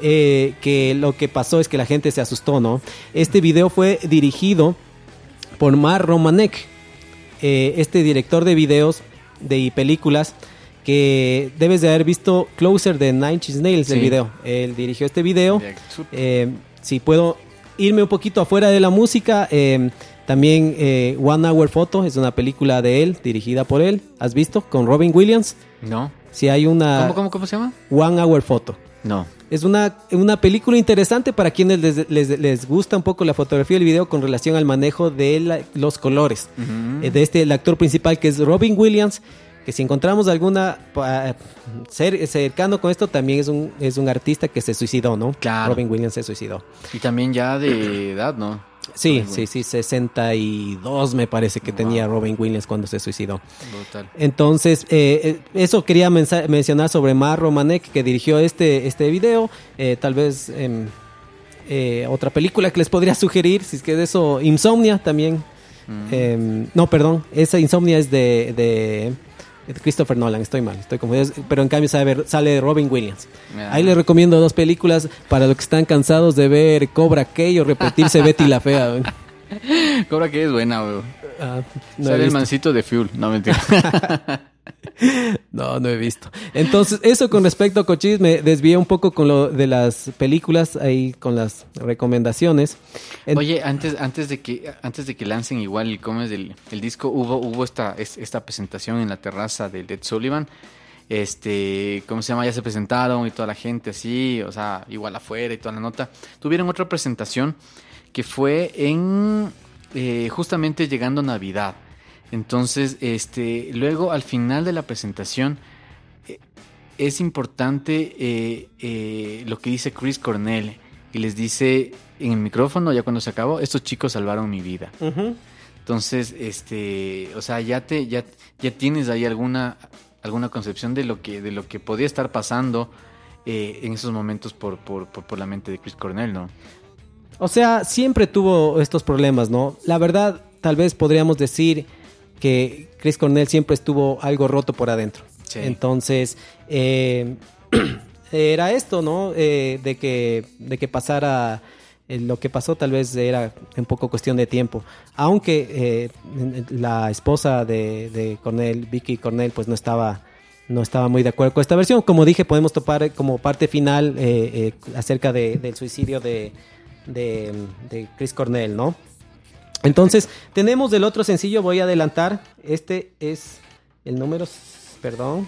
eh, que lo que pasó es que la gente se asustó, ¿no? Este video fue dirigido por Mar Romanek, eh, este director de videos de y películas que debes de haber visto Closer de Nine Inch Nails el video. Él dirigió este video. Eh, si puedo irme un poquito afuera de la música, eh, también eh, One Hour Photo es una película de él, dirigida por él. ¿Has visto? Con Robin Williams. No. Si hay una ¿Cómo, cómo, cómo se llama? One Hour Photo. No. Es una, una película interesante para quienes les, les- les gusta un poco la fotografía y el video con relación al manejo de la- los colores. Eh, de este, el actor principal que es Robin Williams, que si encontramos alguna pa- cer- cercano con esto, también es un, es un artista que se suicidó, ¿no? Claro. Robin Williams se suicidó. Y también ya de edad, ¿no? Sí, sí, sí, 62 me parece que Wow. tenía Robin Williams cuando se suicidó. Brutal. Entonces, eh, eh, eso quería mencionar sobre Mar Romanek, que dirigió este, este video. Eh, tal vez em, eh, otra película que les podría sugerir, si es que es eso, Insomnia también. Em, no, perdón, esa Insomnia es de, de- de Christopher Nolan, estoy mal, estoy confundido. Pero en cambio sale, sale Robin Williams. Ah. Ahí les recomiendo dos películas para los que están cansados de ver Cobra Kai o repetirse Betty la Fea. *laughs* Cobra que es buena, weón. Ah, no, Sale el mancito de Fuel. No, mentira. *laughs* *laughs* No, no he visto. Entonces, eso con respecto a Cochise, me desvié un poco con lo de las películas, ahí con las recomendaciones. En- Oye, antes, antes de que, antes de que lancen igual el es el, disco, hubo, hubo esta, es- esta presentación en la terraza de Ed Sullivan. Este, ¿cómo se llama? Ya se presentaron y toda la gente así, o sea, igual afuera y toda la nota. Tuvieron otra presentación que fue en eh, justamente llegando Navidad. Entonces, este, luego al final de la presentación eh, es importante eh, eh, lo que dice Chris Cornell y les dice en el micrófono ya cuando se acabó, estos chicos salvaron mi vida. Entonces, este, o sea, ya te, ya, ya tienes ahí alguna, alguna concepción de lo que, de lo que podía estar pasando en esos momentos por, por, por, por la mente de Chris Cornell, ¿no? O sea, siempre tuvo estos problemas, ¿no? La verdad, tal vez podríamos decir que Chris Cornell siempre estuvo algo roto por adentro. Sí. Entonces, eh, *clears throat* era esto, ¿no? Eh, de, que, de que pasara eh, lo que pasó, tal vez era un poco cuestión de tiempo. Aunque eh, la esposa de, de Cornell, Vicky Cornell, pues no estaba no estaba muy de acuerdo con esta versión. Como dije, podemos topar como parte final eh, eh, acerca de- del suicidio de, de, de Chris Cornell, ¿no? Entonces, tenemos del otro sencillo, voy a adelantar. Este es el número, perdón.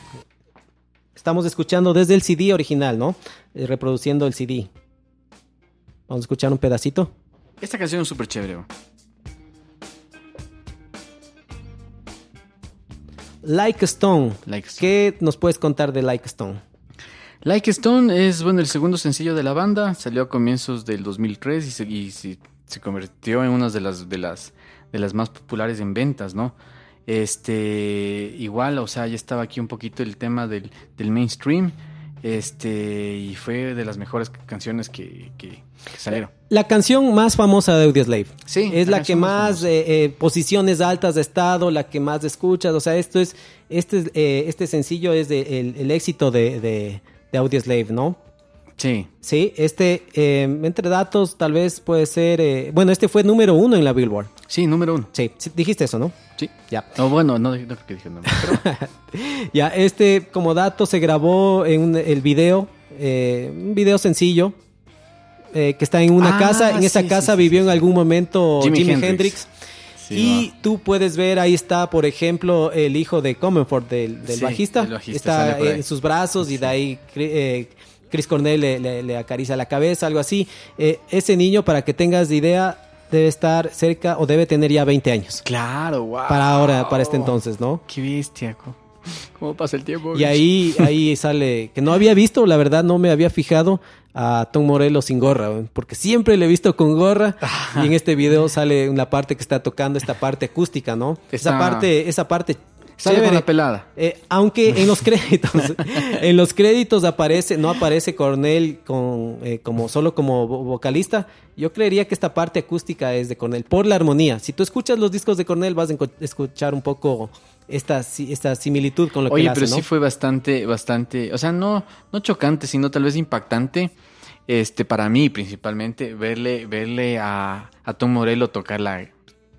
Estamos escuchando desde el CD original, ¿no? Eh, reproduciendo el CD. Vamos a escuchar un pedacito. Esta canción es súper chévere. ¿no? Like Stone. Like a Stone. ¿Qué nos puedes contar de Like Stone? Like Stone es bueno el segundo sencillo de la banda, salió a comienzos del 2003 y se, y se- convirtió en una de las de las de las más populares en ventas, ¿no? Este igual, o sea, ya estaba aquí un poquito el tema del, del mainstream, este y fue de las mejores canciones que, que- que salieron. La canción más famosa de Audioslave. Sí, Es la la, que más eh, eh, posiciones altas de estado, la que más escuchas. O sea, esto es, este, es, eh, este sencillo es de- el, el éxito de, de, de Audioslave, ¿no? Sí, Sí, este, eh, entre datos, tal vez puede ser. eh, bueno, este fue número uno en la Billboard. sí, número uno. Sí, sí, dijiste eso, ¿no? Sí. Ya. No, bueno, no, no creo que dije el número, pero *laughs* Ya, este, como dato, se grabó en un- el video eh, un video sencillo eh, que está en una Ah, casa. En esa casa sí, vivió en algún momento Jimi Jimi, Hendrix. Hendrix. Sí, y tú puedes ver, ahí está, por ejemplo, el hijo de Comenfort, del, del Sí, bajista. el bajista está en sus brazos y de ahí eh, Chris Cornell le, le- le acaricia la cabeza, algo así. Eh, ese niño, para que tengas idea, debe estar cerca o debe tener ya 20 años. Claro, wow. Para ahora, para este entonces, ¿no? Qué bestia. *laughs* ¿Cómo pasa el tiempo? Y ahí, ahí sale, que no había visto, la verdad no me había fijado a Tom Morello sin gorra, porque siempre le he visto con gorra *laughs* y en este video sale una parte que está tocando esta parte acústica, ¿no? Esa Está- parte, esa parte Sale con la pelada. Eh, aunque en los créditos, *laughs* en los créditos aparece, no aparece Cornell con, eh, como solo como vo- vocalista. Yo creería que esta parte acústica es de Cornell por la armonía. Si tú escuchas los discos de Cornell vas a escuchar un poco esta, esta similitud con lo que Oye, él hace, pero ¿no? sí fue bastante, bastante, o sea, no, no chocante, sino tal vez impactante, este, para mí principalmente, verle, verle a, a Tom Morello tocar la,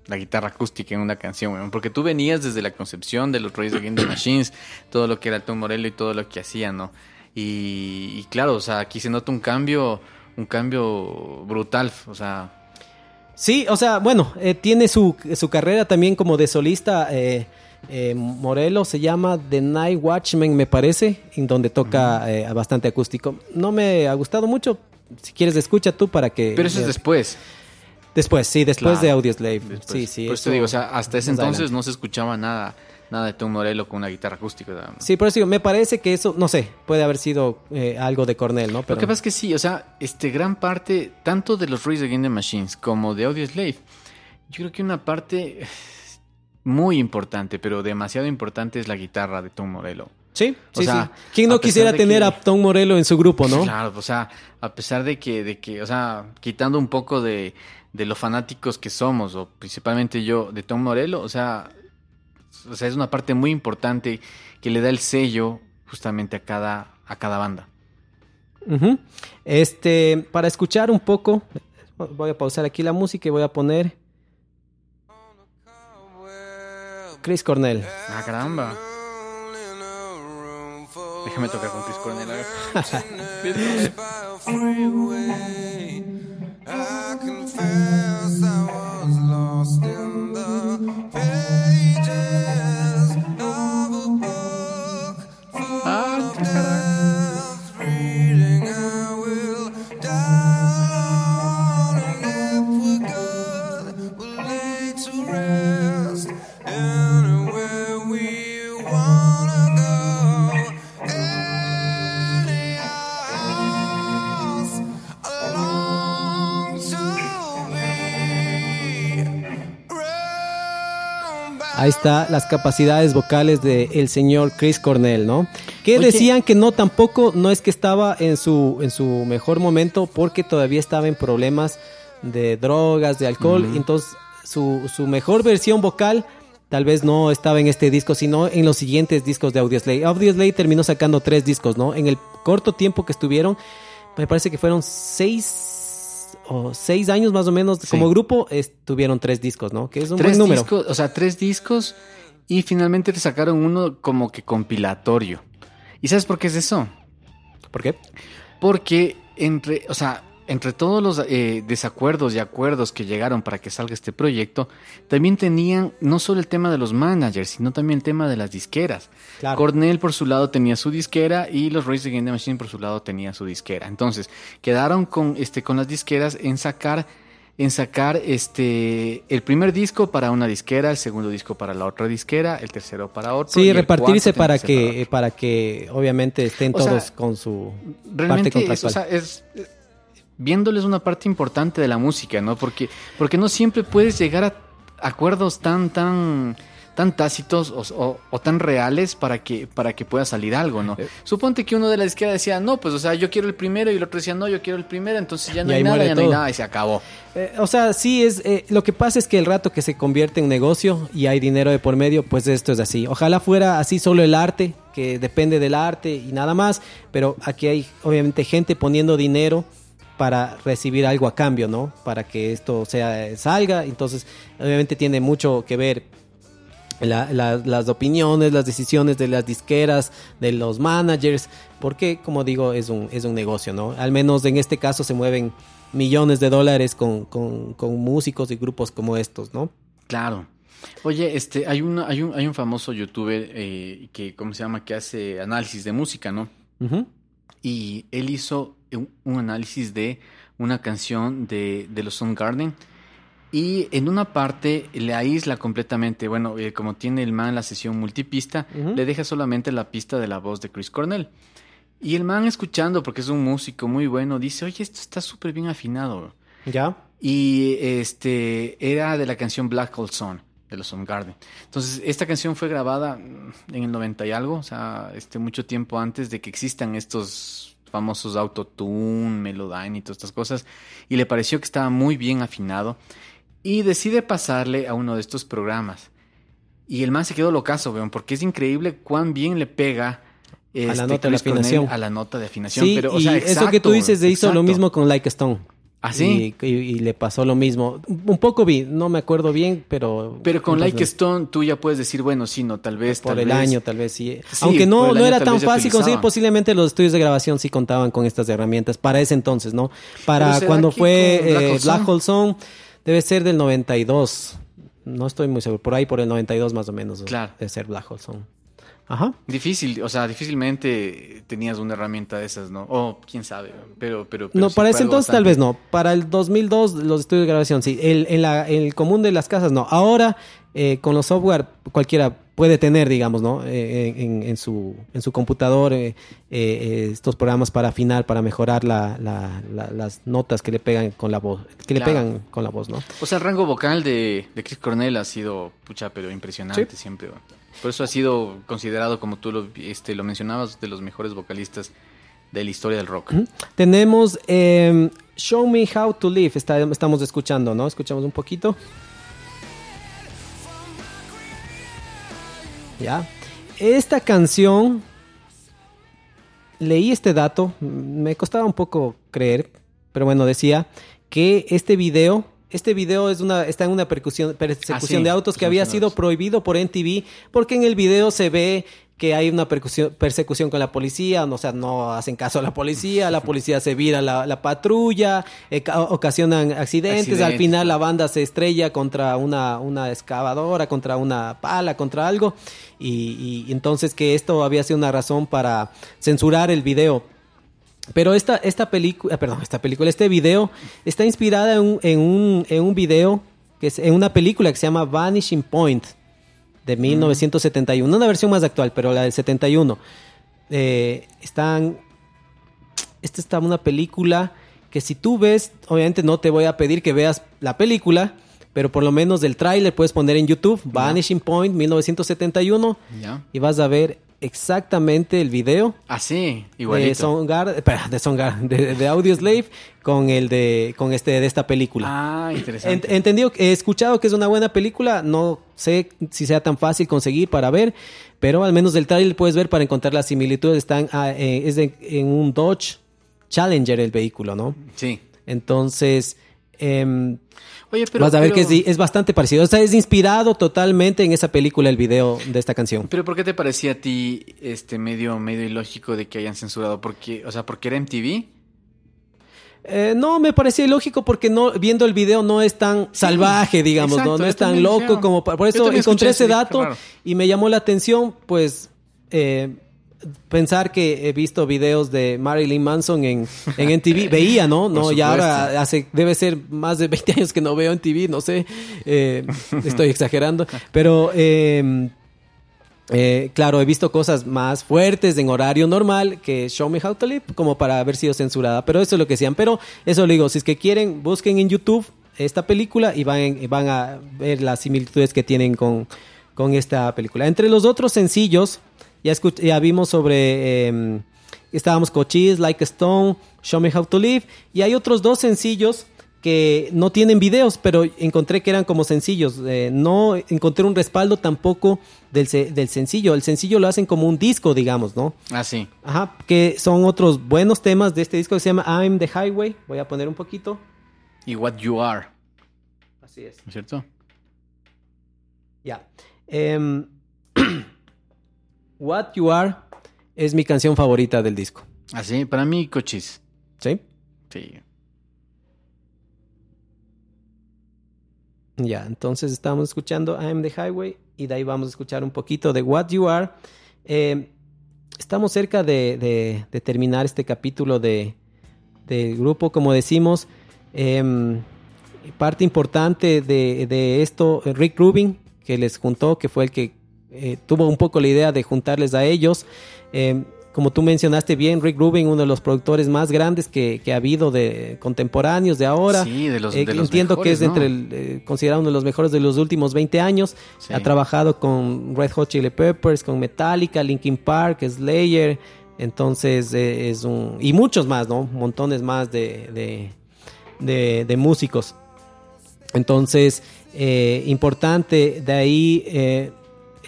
la guitarra acústica en una canción, weón. porque tú venías desde la concepción de los Reyes Against the Machines, todo lo que era Tom Morello y todo lo que hacía, ¿no? Y, y claro, o sea, aquí se nota un cambio, un cambio brutal, o sea, Sí, o sea, bueno, eh, tiene su, su carrera también como de solista. Eh, eh, Morelo se llama The Night Watchman, me parece, en donde toca eh, bastante acústico. No me ha gustado mucho. Si quieres, escucha tú para que. pero eso es después. Después, sí, después Claro. de Audioslave. Después. Sí, sí. Por eso eso digo, o sea, hasta ese entonces adelante. no se escuchaba nada, nada de Tom Morello con una guitarra acústica. Sí, por eso digo, me parece que eso, no sé, puede haber sido eh, algo de Cornell, ¿no? Lo que pasa es que sí, o sea, este gran parte, tanto de los Race Against the Machines como de Audioslave, yo creo que una parte eh, muy importante, pero demasiado importante es la guitarra de Tom Morello. Sí, o sí, sea, sí. ¿Quién no quisiera tener que- a Tom Morello en su grupo, no? Claro, o sea, a pesar de que, de que, o sea, quitando un poco de, de los fanáticos que somos, o principalmente yo, de Tom Morello, o sea, o sea, es una parte muy importante que le da el sello justamente a cada, a cada banda. Este, para escuchar un poco, voy a pausar aquí la música y voy a poner Chris Cornell. Ah, caramba. Déjame tocar con Chris Cornell. a ver. *laughs* I confess I was lost in Ahí está las capacidades vocales del señor Chris Cornell, ¿no? Que Oye. decían que no tampoco, no es que estaba en su, en su mejor momento porque todavía estaba en problemas de drogas, de alcohol, y entonces su, su mejor versión vocal tal vez no estaba en este disco, sino en los siguientes discos de Audioslave. Audioslave terminó sacando tres discos, ¿no? En el corto tiempo que estuvieron, me parece que fueron seis o seis años más o menos como grupo, estuvieron tres discos, ¿no? Que es un tres buen número. discos, o sea, tres discos y finalmente le sacaron uno como que compilatorio. ¿Y sabes por qué es eso? ¿Por qué? Porque entre, o sea, entre todos los eh, desacuerdos y acuerdos que llegaron para que salga este proyecto, también tenían no solo el tema de los managers, sino también el tema de las disqueras. Claro. Cornell por su lado tenía su disquera y los Race Against the Machine por su lado tenía su disquera. Entonces, quedaron con este con las disqueras en sacar en sacar este el primer disco para una disquera, el segundo disco para la otra disquera, el tercero para otro. y Sí, el repartirse para que, para que obviamente estén O sea, todos con su parte es, contractual. o sea, es viéndoles una parte importante de la música, ¿no? Porque porque no siempre puedes llegar a acuerdos tan tan tan tácitos o, o- o tan reales para que para que pueda salir algo, ¿no? Eh. Suponte que uno de la izquierda decía, "No, pues o sea, yo quiero el primero" y el otro decía, "No, yo quiero el primero", entonces ya no hay nada, ya no hay nada y se acabó. Eh, o sea, sí es eh, lo que pasa es que el rato que se convierte en negocio y hay dinero de por medio, pues esto es así. Ojalá fuera así solo el arte, que depende del arte y nada más, pero aquí hay obviamente gente poniendo dinero para recibir algo a cambio, ¿no? Para que esto sea salga, entonces obviamente tiene mucho que ver la- la- las opiniones, las decisiones de las disqueras, de los managers, porque como digo, es un, es un negocio, ¿no? Al menos en este caso se mueven millones de dólares con, con- con músicos y grupos como estos, ¿no? Claro. Oye, este, hay una, hay un, hay un famoso youtuber eh, que, ¿cómo se llama? Que hace análisis de música, ¿no? Y él hizo un, análisis de una canción de, de los Soundgarden. Y en una parte le aísla completamente. Bueno, eh, como tiene el man la sesión multipista, le deja solamente la pista de la voz de Chris Cornell. Y el man escuchando, porque es un músico muy bueno, dice, oye, esto está súper bien afinado. ¿Ya? Y este era de la canción Black Hole Sun de los Soundgarden. Entonces, esta canción fue grabada en el 90 y algo, o sea, este mucho tiempo antes de que existan estos famosos autotune, Melodyne y todas estas cosas, y le pareció que estaba muy bien afinado y decide pasarle a uno de estos programas. Y el man se quedó locazo, weón, porque es increíble cuán bien le pega la este, nota de Cornell afinación. a la nota de afinación. Sí, pero, o y sea, eso que tú exacto, dices, hizo lo exacto. mismo con Like a Stone. ¿Ah, sí? Y, y- y le pasó lo mismo. Un poco vi, no me acuerdo bien, pero... Pero con Like entonces, Stone tú ya puedes decir, bueno, sí, no, tal vez. Por tal el vez. año, tal vez sí. Sí, Aunque no, no año era tan fácil conseguir, posiblemente los estudios de grabación sí contaban con estas herramientas para ese entonces, ¿no? Para Pero ¿será cuando fue eh, Hole Black? Hole Sun, debe ser del 92. No estoy muy seguro, por ahí por el 92 más o menos. Claro. Debe ser Black Hole Sun. Ajá. Difícil, o sea, difícilmente tenías una herramienta de esas, ¿no? O quién sabe, pero. pero, pero No, sí para ese entonces tal vez no. Para el 2002 los estudios de grabación sí. El, en la, el común de las casas no. Ahora eh, con los software cualquiera puede tener, digamos, ¿no? Eh, en, en su, en su computador eh, eh, estos programas para afinar, para mejorar la, la- la- las notas que le pegan con la voz, que le pegan con la voz, ¿no? O sea, el rango vocal de, de Chris Cornell ha sido, pucha, pero impresionante siempre. ¿no? Por eso ha sido considerado, como tú lo, este, lo mencionabas, de los mejores vocalistas de la historia del rock. Tenemos eh, Show Me How to Live, estamos escuchando, ¿no? Escuchamos un poquito. Ya. Esta canción, leí este dato, me costaba un poco creer, pero bueno, decía que este video, este video es una, está en una percusión, persecución Ah, sí, de autos que había sido prohibido por NTV, porque en el video se ve que hay una percusión- persecución con la policía, o sea, no hacen caso a la policía, la policía se vira la, la patrulla, eh, ca- ocasionan accidentes, al final la banda se estrella contra una, una excavadora, contra una pala, contra algo, y, y entonces que esto había sido una razón para censurar el video. Pero esta, esta película, perdón, esta película, este video está inspirada en un, en un, en un video, que es en una película que se llama Vanishing Point de 1971, una versión más actual, pero la del 71. Eh, están, esta está una película que si tú ves, obviamente no te voy a pedir que veas la película, pero por lo menos del tráiler puedes poner en YouTube Vanishing Point 1971 ¿Ya? y vas a ver exactamente el video Ah, sí, de. Soundgarden, de Soundgarden, de, de Audioslave con el de con este de esta película. Ah, interesante. He entendido, he escuchado que es una buena película, no sé si sea tan fácil conseguir para ver, pero al menos del trailer puedes ver para encontrar las similitudes. Están, ah, eh, es de- en un Dodge Challenger el vehículo, ¿no? Sí. Entonces, em, Oye, pero. vas a ver pero- que es, es bastante parecido. O sea, es inspirado totalmente en esa película el video de esta canción. Pero ¿por qué te parecía a ti este medio medio ilógico de que hayan censurado? Porque, o sea, porque era MTV. Eh, no, me parecía ilógico porque no viendo el video no es tan salvaje, digamos, exacto, ¿no? No es tan loco como... Por eso encontré ese dato y me llamó la atención, pues, eh, pensar que he visto videos de Marilyn Manson en, en NTV. *laughs* Veía, ¿no? No, Por y ahora hace, debe ser más de 20 años que no veo en TV, no sé. eh, estoy exagerando. Pero... eh, eh, claro, he visto cosas más fuertes en horario normal que Show Me How to Live, como para haber sido censurada. Pero eso es lo que decían. Pero eso lo digo, si es que quieren, busquen en YouTube esta película y van, van a ver las similitudes que tienen con, con esta película. Entre los otros sencillos, ya, ya vimos sobre... eh, estábamos Cochise, Like a Stone, Show Me How to Live. Y hay otros dos sencillos que no tienen videos, pero encontré que eran como sencillos. Eh, no encontré un respaldo tampoco del, del sencillo. El sencillo lo hacen como un disco, digamos, ¿no? Ah, sí. Ajá, que son otros buenos temas de este disco que se llama I'm the Highway. Voy a poner un poquito. Y What You Are, Así es. ¿no es cierto? Ya. Em, *clears throat* What You Are es mi canción favorita del disco. Así, para mí, cochis. ¿Sí? Sí. Ya, entonces estamos escuchando I Am the Highway y de ahí vamos a escuchar un poquito de What You Are. Eh, estamos cerca de, de- de terminar este capítulo de, del grupo, como decimos. em, parte importante de, de esto, Rick Rubin, que les juntó, que fue el que eh, tuvo un poco la idea de juntarles a ellos. Em, como tú mencionaste bien, Rick Rubin, uno de los productores más grandes que, que ha habido de contemporáneos de ahora. Sí, de los, Eh, de los entiendo que es entre el, eh, considerado uno de los mejores de los últimos 20 años. Sí. Ha trabajado con Red Hot Chili Peppers, con Metallica, Linkin Park, Slayer. Entonces eh, es un... Y muchos más, ¿no? Montones más de, de, de- de músicos. Entonces, eh, importante, de ahí eh,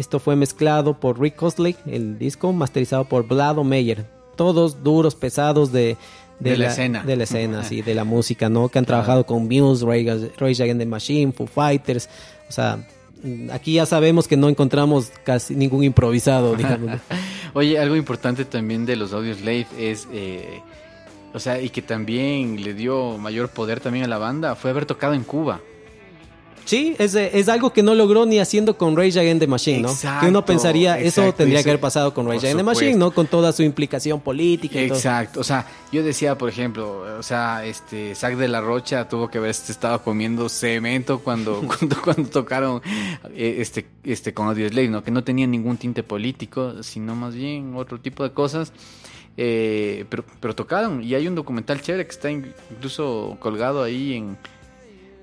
esto fue mezclado por Rick Osley, el disco, masterizado por Vlado Meyer. Todos duros, pesados de, De la escena. De la escena, sí, de la *laughs* música, ¿no? Que han trabajado con Muse, Rage Against the Machine, Foo Fighters. O sea, aquí ya sabemos que no encontramos casi ningún improvisado, digamos. *laughs* Oye, algo importante también de los Audio Slave es, eh, o sea, y que también le dio mayor poder también a la banda, fue haber tocado en Cuba. Sí, es, es algo que no logró ni haciendo con Rage Against the Machine, ¿no? Exacto, que uno pensaría, eso tendría que haber pasado con Rage Against the. Machine, ¿no? Con toda su implicación política y todo. Exacto, o sea, yo decía, por ejemplo, o sea, este Zack de la Rocha tuvo que haber estado comiendo cemento cuando *laughs* cuando, cuando tocaron eh, este este con Audio Slave, ¿no? Que no tenía ningún tinte político, sino más bien otro tipo de cosas. Eh, pero, pero tocaron y hay un documental chévere que está incluso colgado ahí en,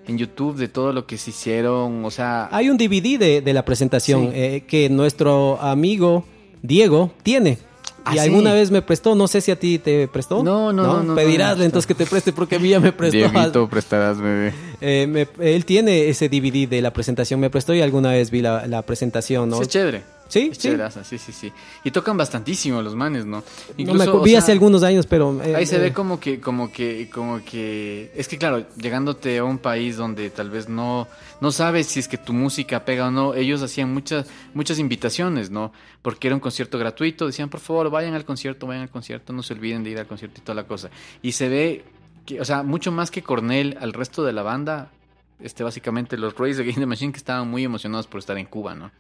en YouTube de todo lo que se hicieron, o sea, Hay un DVD de, de la presentación Sí. eh, que nuestro amigo Diego tiene. Ah, y sí. alguna vez me prestó, no sé si a ti te prestó. No, no, no, no, Pedirásle no. entonces que te preste porque a mí ya me prestó. Dieguito, prestarás, bebé. Eh, me- él tiene ese DVD de la presentación, me prestó y alguna vez vi la, la presentación, ¿no? Es chévere. Sí, sí. sí, sí, sí. Y tocan bastantísimo los manes, ¿no? No me vi sea, hace algunos años, pero... eh, Ahí se eh, ve como que, como que, como que... Es que claro, llegándote a un país donde tal vez no, no sabes si es que tu música pega o no, ellos hacían muchas, muchas invitaciones, ¿no? Porque era un concierto gratuito, decían, por favor, vayan al concierto, vayan al concierto, no se olviden de ir al concierto y toda la cosa. Y se ve, que, o sea, mucho más que Cornell, al resto de la banda, este, básicamente los Rays Against the Machine que estaban muy emocionados por estar en Cuba, ¿no?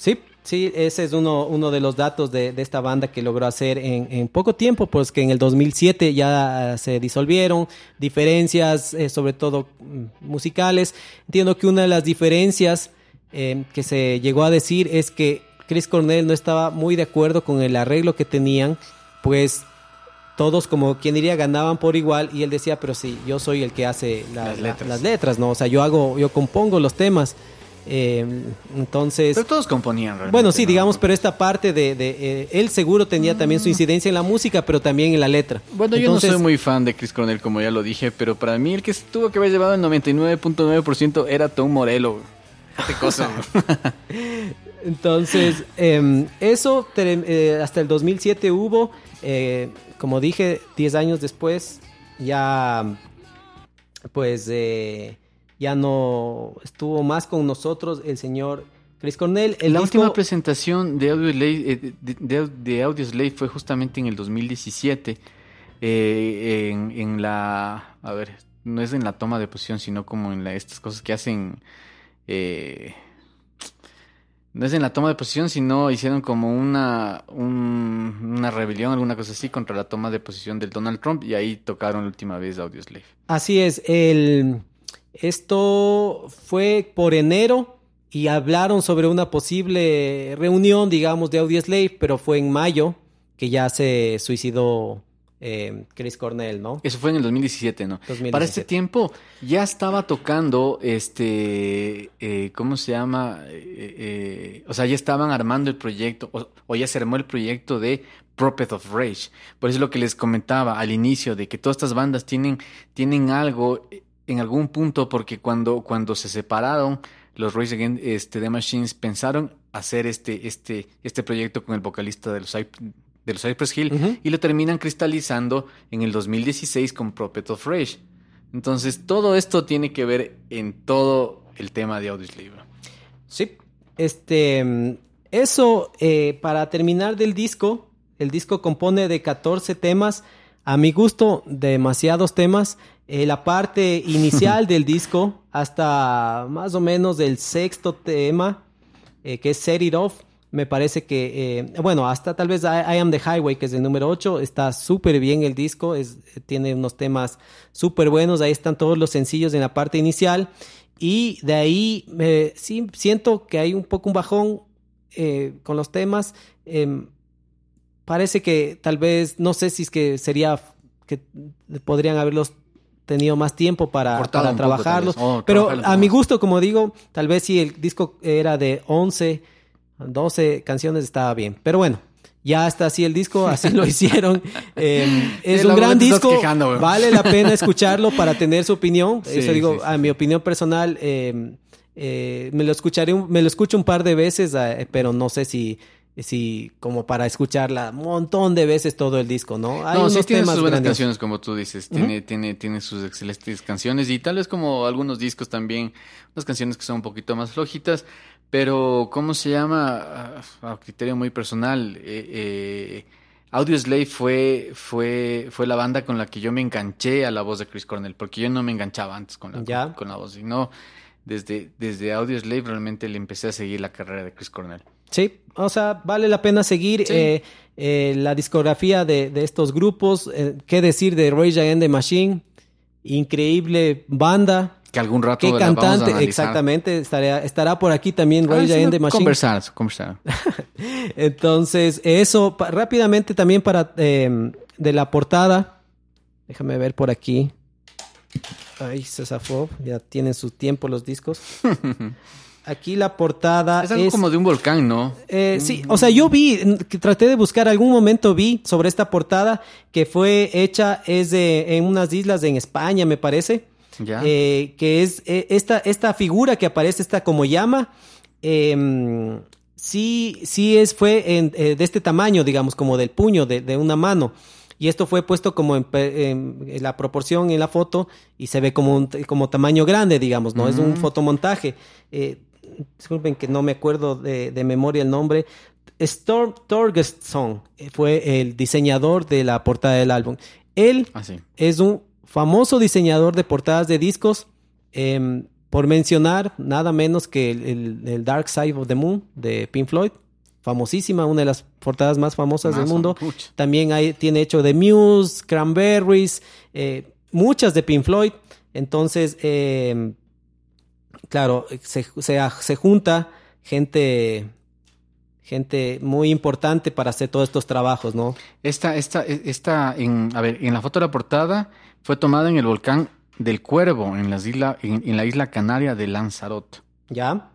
Sí, sí, ese es uno, uno de los datos de, de esta banda que logró hacer en, en poco tiempo, pues que en el 2007 ya eh, se disolvieron, diferencias eh, sobre todo mm, musicales. Entiendo que una de las diferencias eh, que se llegó a decir es que Chris Cornell no estaba muy de acuerdo con el arreglo que tenían, pues todos como quien diría ganaban por igual y él decía, pero sí, yo soy el que hace la- Las la- letras. las letras, ¿no? O sea, yo hago, yo compongo los temas. Eh, entonces... Pero todos componían realmente. Bueno, sí, ¿no? digamos, pero esta parte de, de, eh, él seguro tenía también su incidencia en la música, pero también en la letra. Bueno, yo no soy muy fan de Chris Cornell, como ya lo dije, pero para mí el que tuvo que haber llevado el 99.9% era Tom Morello. Qué cosa. *laughs* Entonces, eh, eso eh, hasta el 2007 hubo, eh, como dije, 10 años después, ya, pues, eh, ya no estuvo más con nosotros el señor Chris Cornell. El la disco- última presentación de Audio Slave, eh, de, de- de Audio Slave fue justamente en el 2017. eh, en, en la. A ver, no es en la toma de posición, sino como en la, estas cosas que hacen. eh, no es en la toma de posición, sino hicieron como una, un- una rebelión, alguna cosa así, contra la toma de posición del Donald Trump y ahí tocaron la última vez Audio Slave. Así es, el, esto fue por enero y hablaron sobre una posible reunión, digamos, de Audioslave, pero fue en mayo que ya se suicidó eh, Chris Cornell, ¿no? Eso fue en el 2017, ¿no? 2017. Para este tiempo ya estaba tocando, este, eh, ¿cómo se llama? Eh, eh, o sea, ya estaban armando el proyecto, o, o ya se armó el proyecto de Prophet of Rage. Por eso es lo que les comentaba al inicio, de que todas estas bandas tienen, tienen algo en algún punto, porque cuando, cuando se separaron, los Rage Against este, the Machines pensaron hacer este, este, este proyecto con el vocalista de los, de los Cypress Hill y lo terminan cristalizando en el 2016 con Prophet of Rage. Entonces, todo esto tiene que ver en todo el tema de Audioslave. Sí. Este, eso, eh, para terminar del disco, el disco compone de 14 temas. A mi gusto, demasiados temas. Eh, la parte inicial del disco, hasta más o menos del sexto tema, eh, que es Set It Off, me parece que, eh, bueno, hasta tal vez I, Am the Highway, que es el número 8, está súper bien el disco, es, tiene unos temas súper buenos, ahí están todos los sencillos en la parte inicial. Y de ahí sí siento que hay un poco un bajón con los temas. Em, parece que tal vez, no sé si es que sería que podrían haberlos tenido más tiempo para, para trabajarlos. Oh, Pero a mi gusto, como digo, tal vez si el disco era de 11, 12 canciones estaba bien. Pero bueno, ya está así el disco, así lo *laughs* hicieron. Em, es Sí, un gran disco, quejando, vale la pena *laughs* escucharlo para tener su opinión. Sí, Eso digo, sí, a mi opinión personal, eh, eh, me lo escucharé, un- me lo escucho un par de veces, eh, pero no sé si, si como para escucharla un montón de veces todo el disco, ¿no? Hay no, sí tiene temas sus buenas canciones, como tú dices. Tiene, tiene, tiene sus excelentes canciones y tal vez como algunos discos también, unas canciones que son un poquito más flojitas, pero ¿cómo se llama? A, a criterio muy personal. Eh, eh, Audioslave fue, fue, fue la banda con la que yo me enganché a la voz de Chris Cornell, porque yo no me enganchaba antes con la, Ya. con, con la voz, sino desde, desde Audioslave realmente le empecé a seguir la carrera de Chris Cornell. Sí, o sea, vale la pena seguir Sí. eh, eh, la discografía de, de estos grupos. eh, ¿Qué decir de Rage Against the Machine? Increíble banda. Que algún rato Qué la vamos a cantante, exactamente. Estará, estará por aquí también Ah, sí, Against the Machine. Conversar, conversar. *laughs* Entonces, eso, pa- rápidamente también para eh, de la portada. Déjame ver por aquí. Ay, se zafó. Ya tienen su tiempo los discos. *laughs* Aquí la portada Es algo como de un volcán, ¿no? eh, sí, o sea, yo vi, traté de buscar, algún momento vi sobre esta portada que fue hecha, es de, en unas islas en España, me parece. Ya. Eh, que es eh, esta, esta figura que aparece, esta como llama, em, sí, sí es, fue en, eh, de este tamaño, digamos, como del puño, de, de una mano. Y esto fue puesto como en, en- en la proporción en la foto y se ve como, un, como tamaño grande, digamos, ¿no? Es un fotomontaje. Eh, disculpen que no me acuerdo de, de memoria el nombre. Storm Torgerson eh, fue el diseñador de la portada del álbum. Él Ah, sí. es un famoso diseñador de portadas de discos. em, por mencionar nada menos que el, el- el Dark Side of the Moon de Pink Floyd. Famosísima, una de las portadas más famosas del Más, mundo. También hay, tiene hecho de Muse, Cranberries, eh, muchas de Pink Floyd. Entonces, em, claro, se, se, se junta gente, gente muy importante para hacer todos estos trabajos, ¿no? Esta, esta, esta, en, a ver, en la foto de la portada fue tomada en el volcán del Cuervo, en, las isla, en, en la isla canaria de Lanzarote. ¿Ya?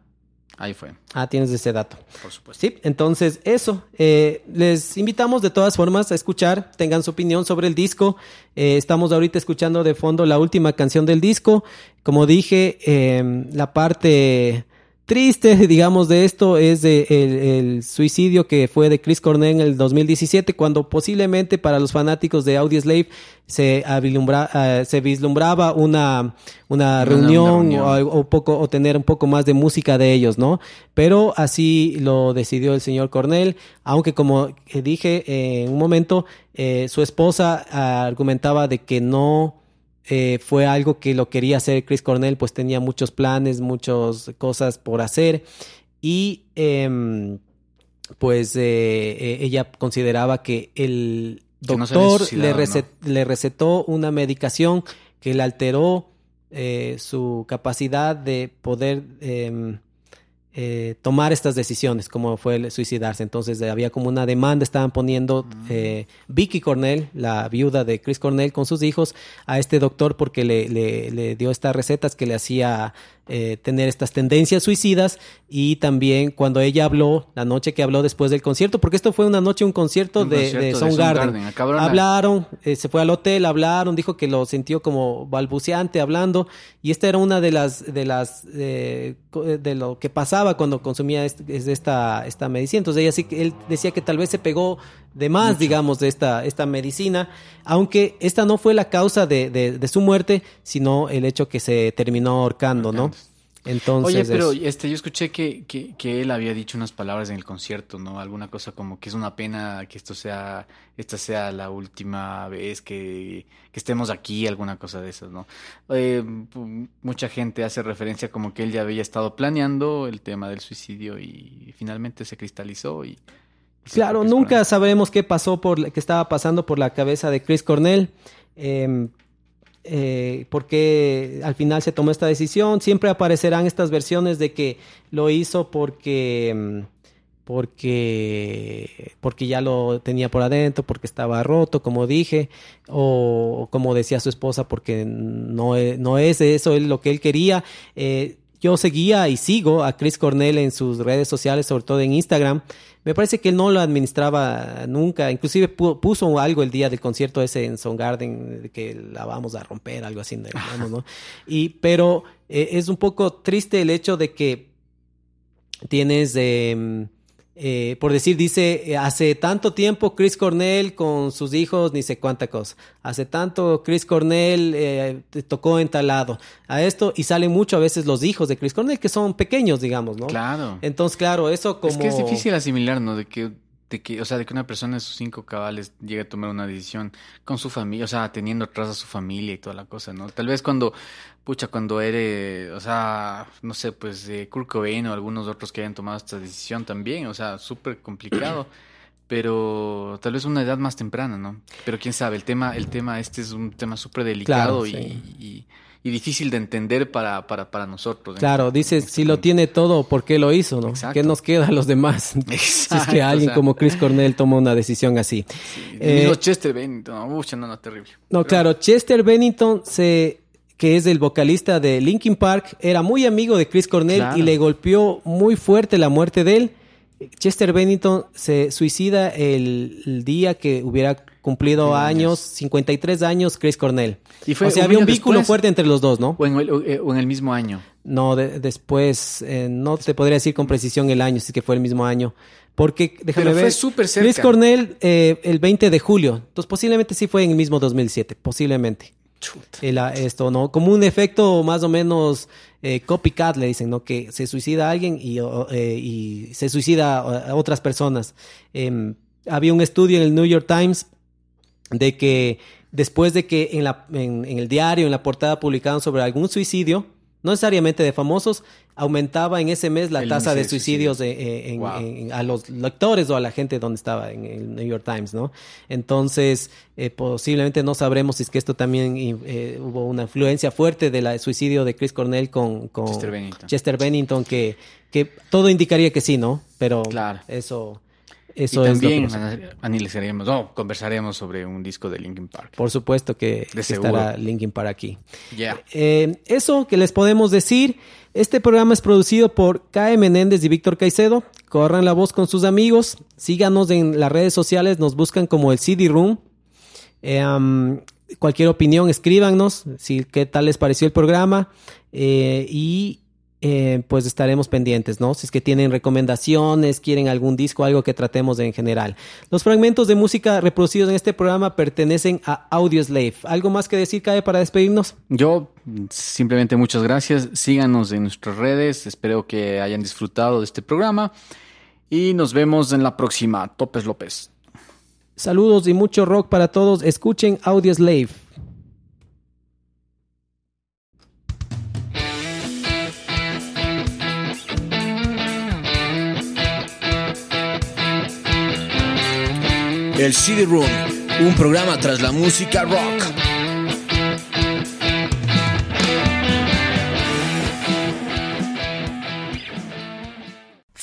Ahí fue, Ah, tienes ese dato. por supuesto. Sí, entonces eso. eh, les invitamos de todas formas a escuchar, tengan su opinión sobre el disco. Eh, estamos ahorita escuchando de fondo la última canción del disco. Como dije, eh, la parte triste, *laughs* digamos, de esto es de el, el suicidio que fue de Chris Cornell en el 2017, cuando posiblemente para los fanáticos de Audioslave se, eh, se vislumbraba una, una Una- reunión, una reunión. o o poco o tener un poco más de música de ellos, ¿no? Pero así lo decidió el señor Cornell, aunque como eh, dije eh, en un momento, eh, su esposa ah, argumentaba de que no eh, fue algo que lo quería hacer Chris Cornell, pues tenía muchos planes, muchas cosas por hacer. Y em, pues eh, eh, ella consideraba que el Que no doctor le recetó una medicación que le alteró eh, su capacidad de poder em, eh, tomar estas decisiones, como fue el suicidarse. Entonces eh, había como una demanda, estaban poniendo eh, Vicky Cornell, la viuda de Chris Cornell, con sus hijos a este doctor porque le, le- le dio estas recetas que le hacía eh, tener estas tendencias suicidas y también cuando ella habló, la noche que habló después del concierto, porque esto fue una noche, un concierto Un de, concierto de de Soundgarden. Hablaron, eh, se fue al hotel, hablaron, dijo que lo sintió como balbuceante hablando y esta era una de las de las eh, de lo que pasaba cuando consumía est- es esta esta medicina. Entonces ella sí que él decía que tal vez se pegó de más, digamos, de esta esta medicina, aunque esta no fue la causa de, de- de su muerte, sino el hecho que se terminó ahorcando, ¿no? Entonces, Oye, pero es- este, yo escuché que, que, que él había dicho unas palabras en el concierto, ¿no? Alguna cosa como que es una pena que esto sea, esta sea la última vez que, que estemos aquí, alguna cosa de esas, ¿no? Eh, mucha gente hace referencia como que él ya había estado planeando el tema del suicidio y finalmente se cristalizó y... Claro, nunca sabremos qué pasó por qué estaba pasando por la cabeza de Chris Cornell. eh, eh, porque al final se tomó esta decisión. Siempre aparecerán estas versiones de que lo hizo porque mm, porque porque ya lo tenía por adentro, porque estaba roto, como dije, o como decía su esposa, porque no es, no es eso él lo que él quería. Eh, yo seguía y sigo a Chris Cornell en sus redes sociales, sobre todo en Instagram. Me parece que él no lo administraba nunca. Inclusive pu- puso algo el día del concierto ese en Soundgarden, de que la vamos a romper, algo así. digamos, ¿no? *laughs* Y, pero eh, es un poco triste el hecho de que tienes, eh, eh, por decir, dice, eh, hace tanto tiempo Chris Cornell con sus hijos, ni sé cuánta cosa. Hace tanto Chris Cornell eh, tocó en tal lado. A esto, y salen mucho a veces los hijos de Chris Cornell, que son pequeños, digamos, ¿no? Claro. Entonces, claro, eso como... Es que es difícil asimilar, ¿no? De que, de que, o sea, de que una persona de sus cinco cabales llegue a tomar una decisión con su familia, o sea, teniendo atrás a su familia y toda la cosa, ¿no? Tal vez cuando, pucha, cuando eres, o sea, no sé, pues de Kurt Cobain o algunos otros que hayan tomado esta decisión también, o sea, súper complicado. *clears throat* Pero tal vez una edad más temprana, ¿no? Pero quién sabe, el tema, el tema este es un tema súper delicado Claro, y, sí. y- y difícil de entender para, para, para nosotros. ¿eh? Claro, dice, si lo tiene todo, ¿por qué lo hizo, no? Exacto. ¿Qué nos queda a los demás? *laughs* si es Exacto, que o alguien sea. como Chris Cornell toma una decisión así. Mismo Eh, Chester Bennington, uy, no, no, terrible. No, claro, Chester Bennington, se, que es el vocalista de Linkin Park, era muy amigo de Chris Cornell Claro. y le golpeó muy fuerte la muerte de él. Chester Bennington se suicida el, el día que hubiera cumplido años, 53 años, Chris Cornell. Y fue o sea, un había un vínculo después. fuerte entre los dos, ¿no? O en el, o, eh, o en el mismo año. No, de- después, eh, no te podría decir con precisión el año, si que fue el mismo año. Porque, déjame Pero ver. fue súper cerca. Chris Cornell, eh, el 20 de julio. Entonces, posiblemente sí fue en el mismo 2007. Posiblemente. El, ah, esto, ¿no? Como un efecto más o menos eh, copycat, le dicen, ¿no? Que se suicida alguien y, o- eh, y se suicida a a otras personas. Em, había un estudio en el New York Times de que después de que en, la, en, en el diario, en la portada publicaban sobre algún suicidio, no necesariamente de famosos, aumentaba en ese mes la tasa de suicidios de- eh, en- Wow. en- a los lectores o a la gente donde estaba en el New York Times, ¿no? Entonces, eh, posiblemente no sabremos si es que esto también eh, hubo una influencia fuerte del suicidio de Chris Cornell con, con Chester Bennington. Chester Bennington, que, que todo indicaría que sí, ¿no? Pero Claro. eso, eso es que también ana- analizaremos, no, conversaremos sobre un disco de Linkin Park. Por supuesto que, De que estará. Linkin Park aquí. Ya. Eh, eso que les podemos decir. Este programa es producido por K.E. Menéndez y Víctor Caicedo. Corran la voz con sus amigos. Síganos en las redes sociales. Nos buscan como el CD Room. Eh, um, cualquier opinión, escríbanos. Si, ¿Qué tal les pareció el programa? Eh, y eh, pues estaremos pendientes, ¿no? Si es que tienen recomendaciones, quieren algún disco, algo que tratemos en general. Los fragmentos de música reproducidos en este programa pertenecen a Audioslave. ¿Algo más que decir, Cae, para despedirnos? Yo simplemente muchas gracias. Síganos en nuestras redes. Espero que hayan disfrutado de este programa. Y nos vemos en la próxima. Topes López. Saludos y mucho rock para todos. Escuchen Audioslave. El CD Room, un programa tras la música rock.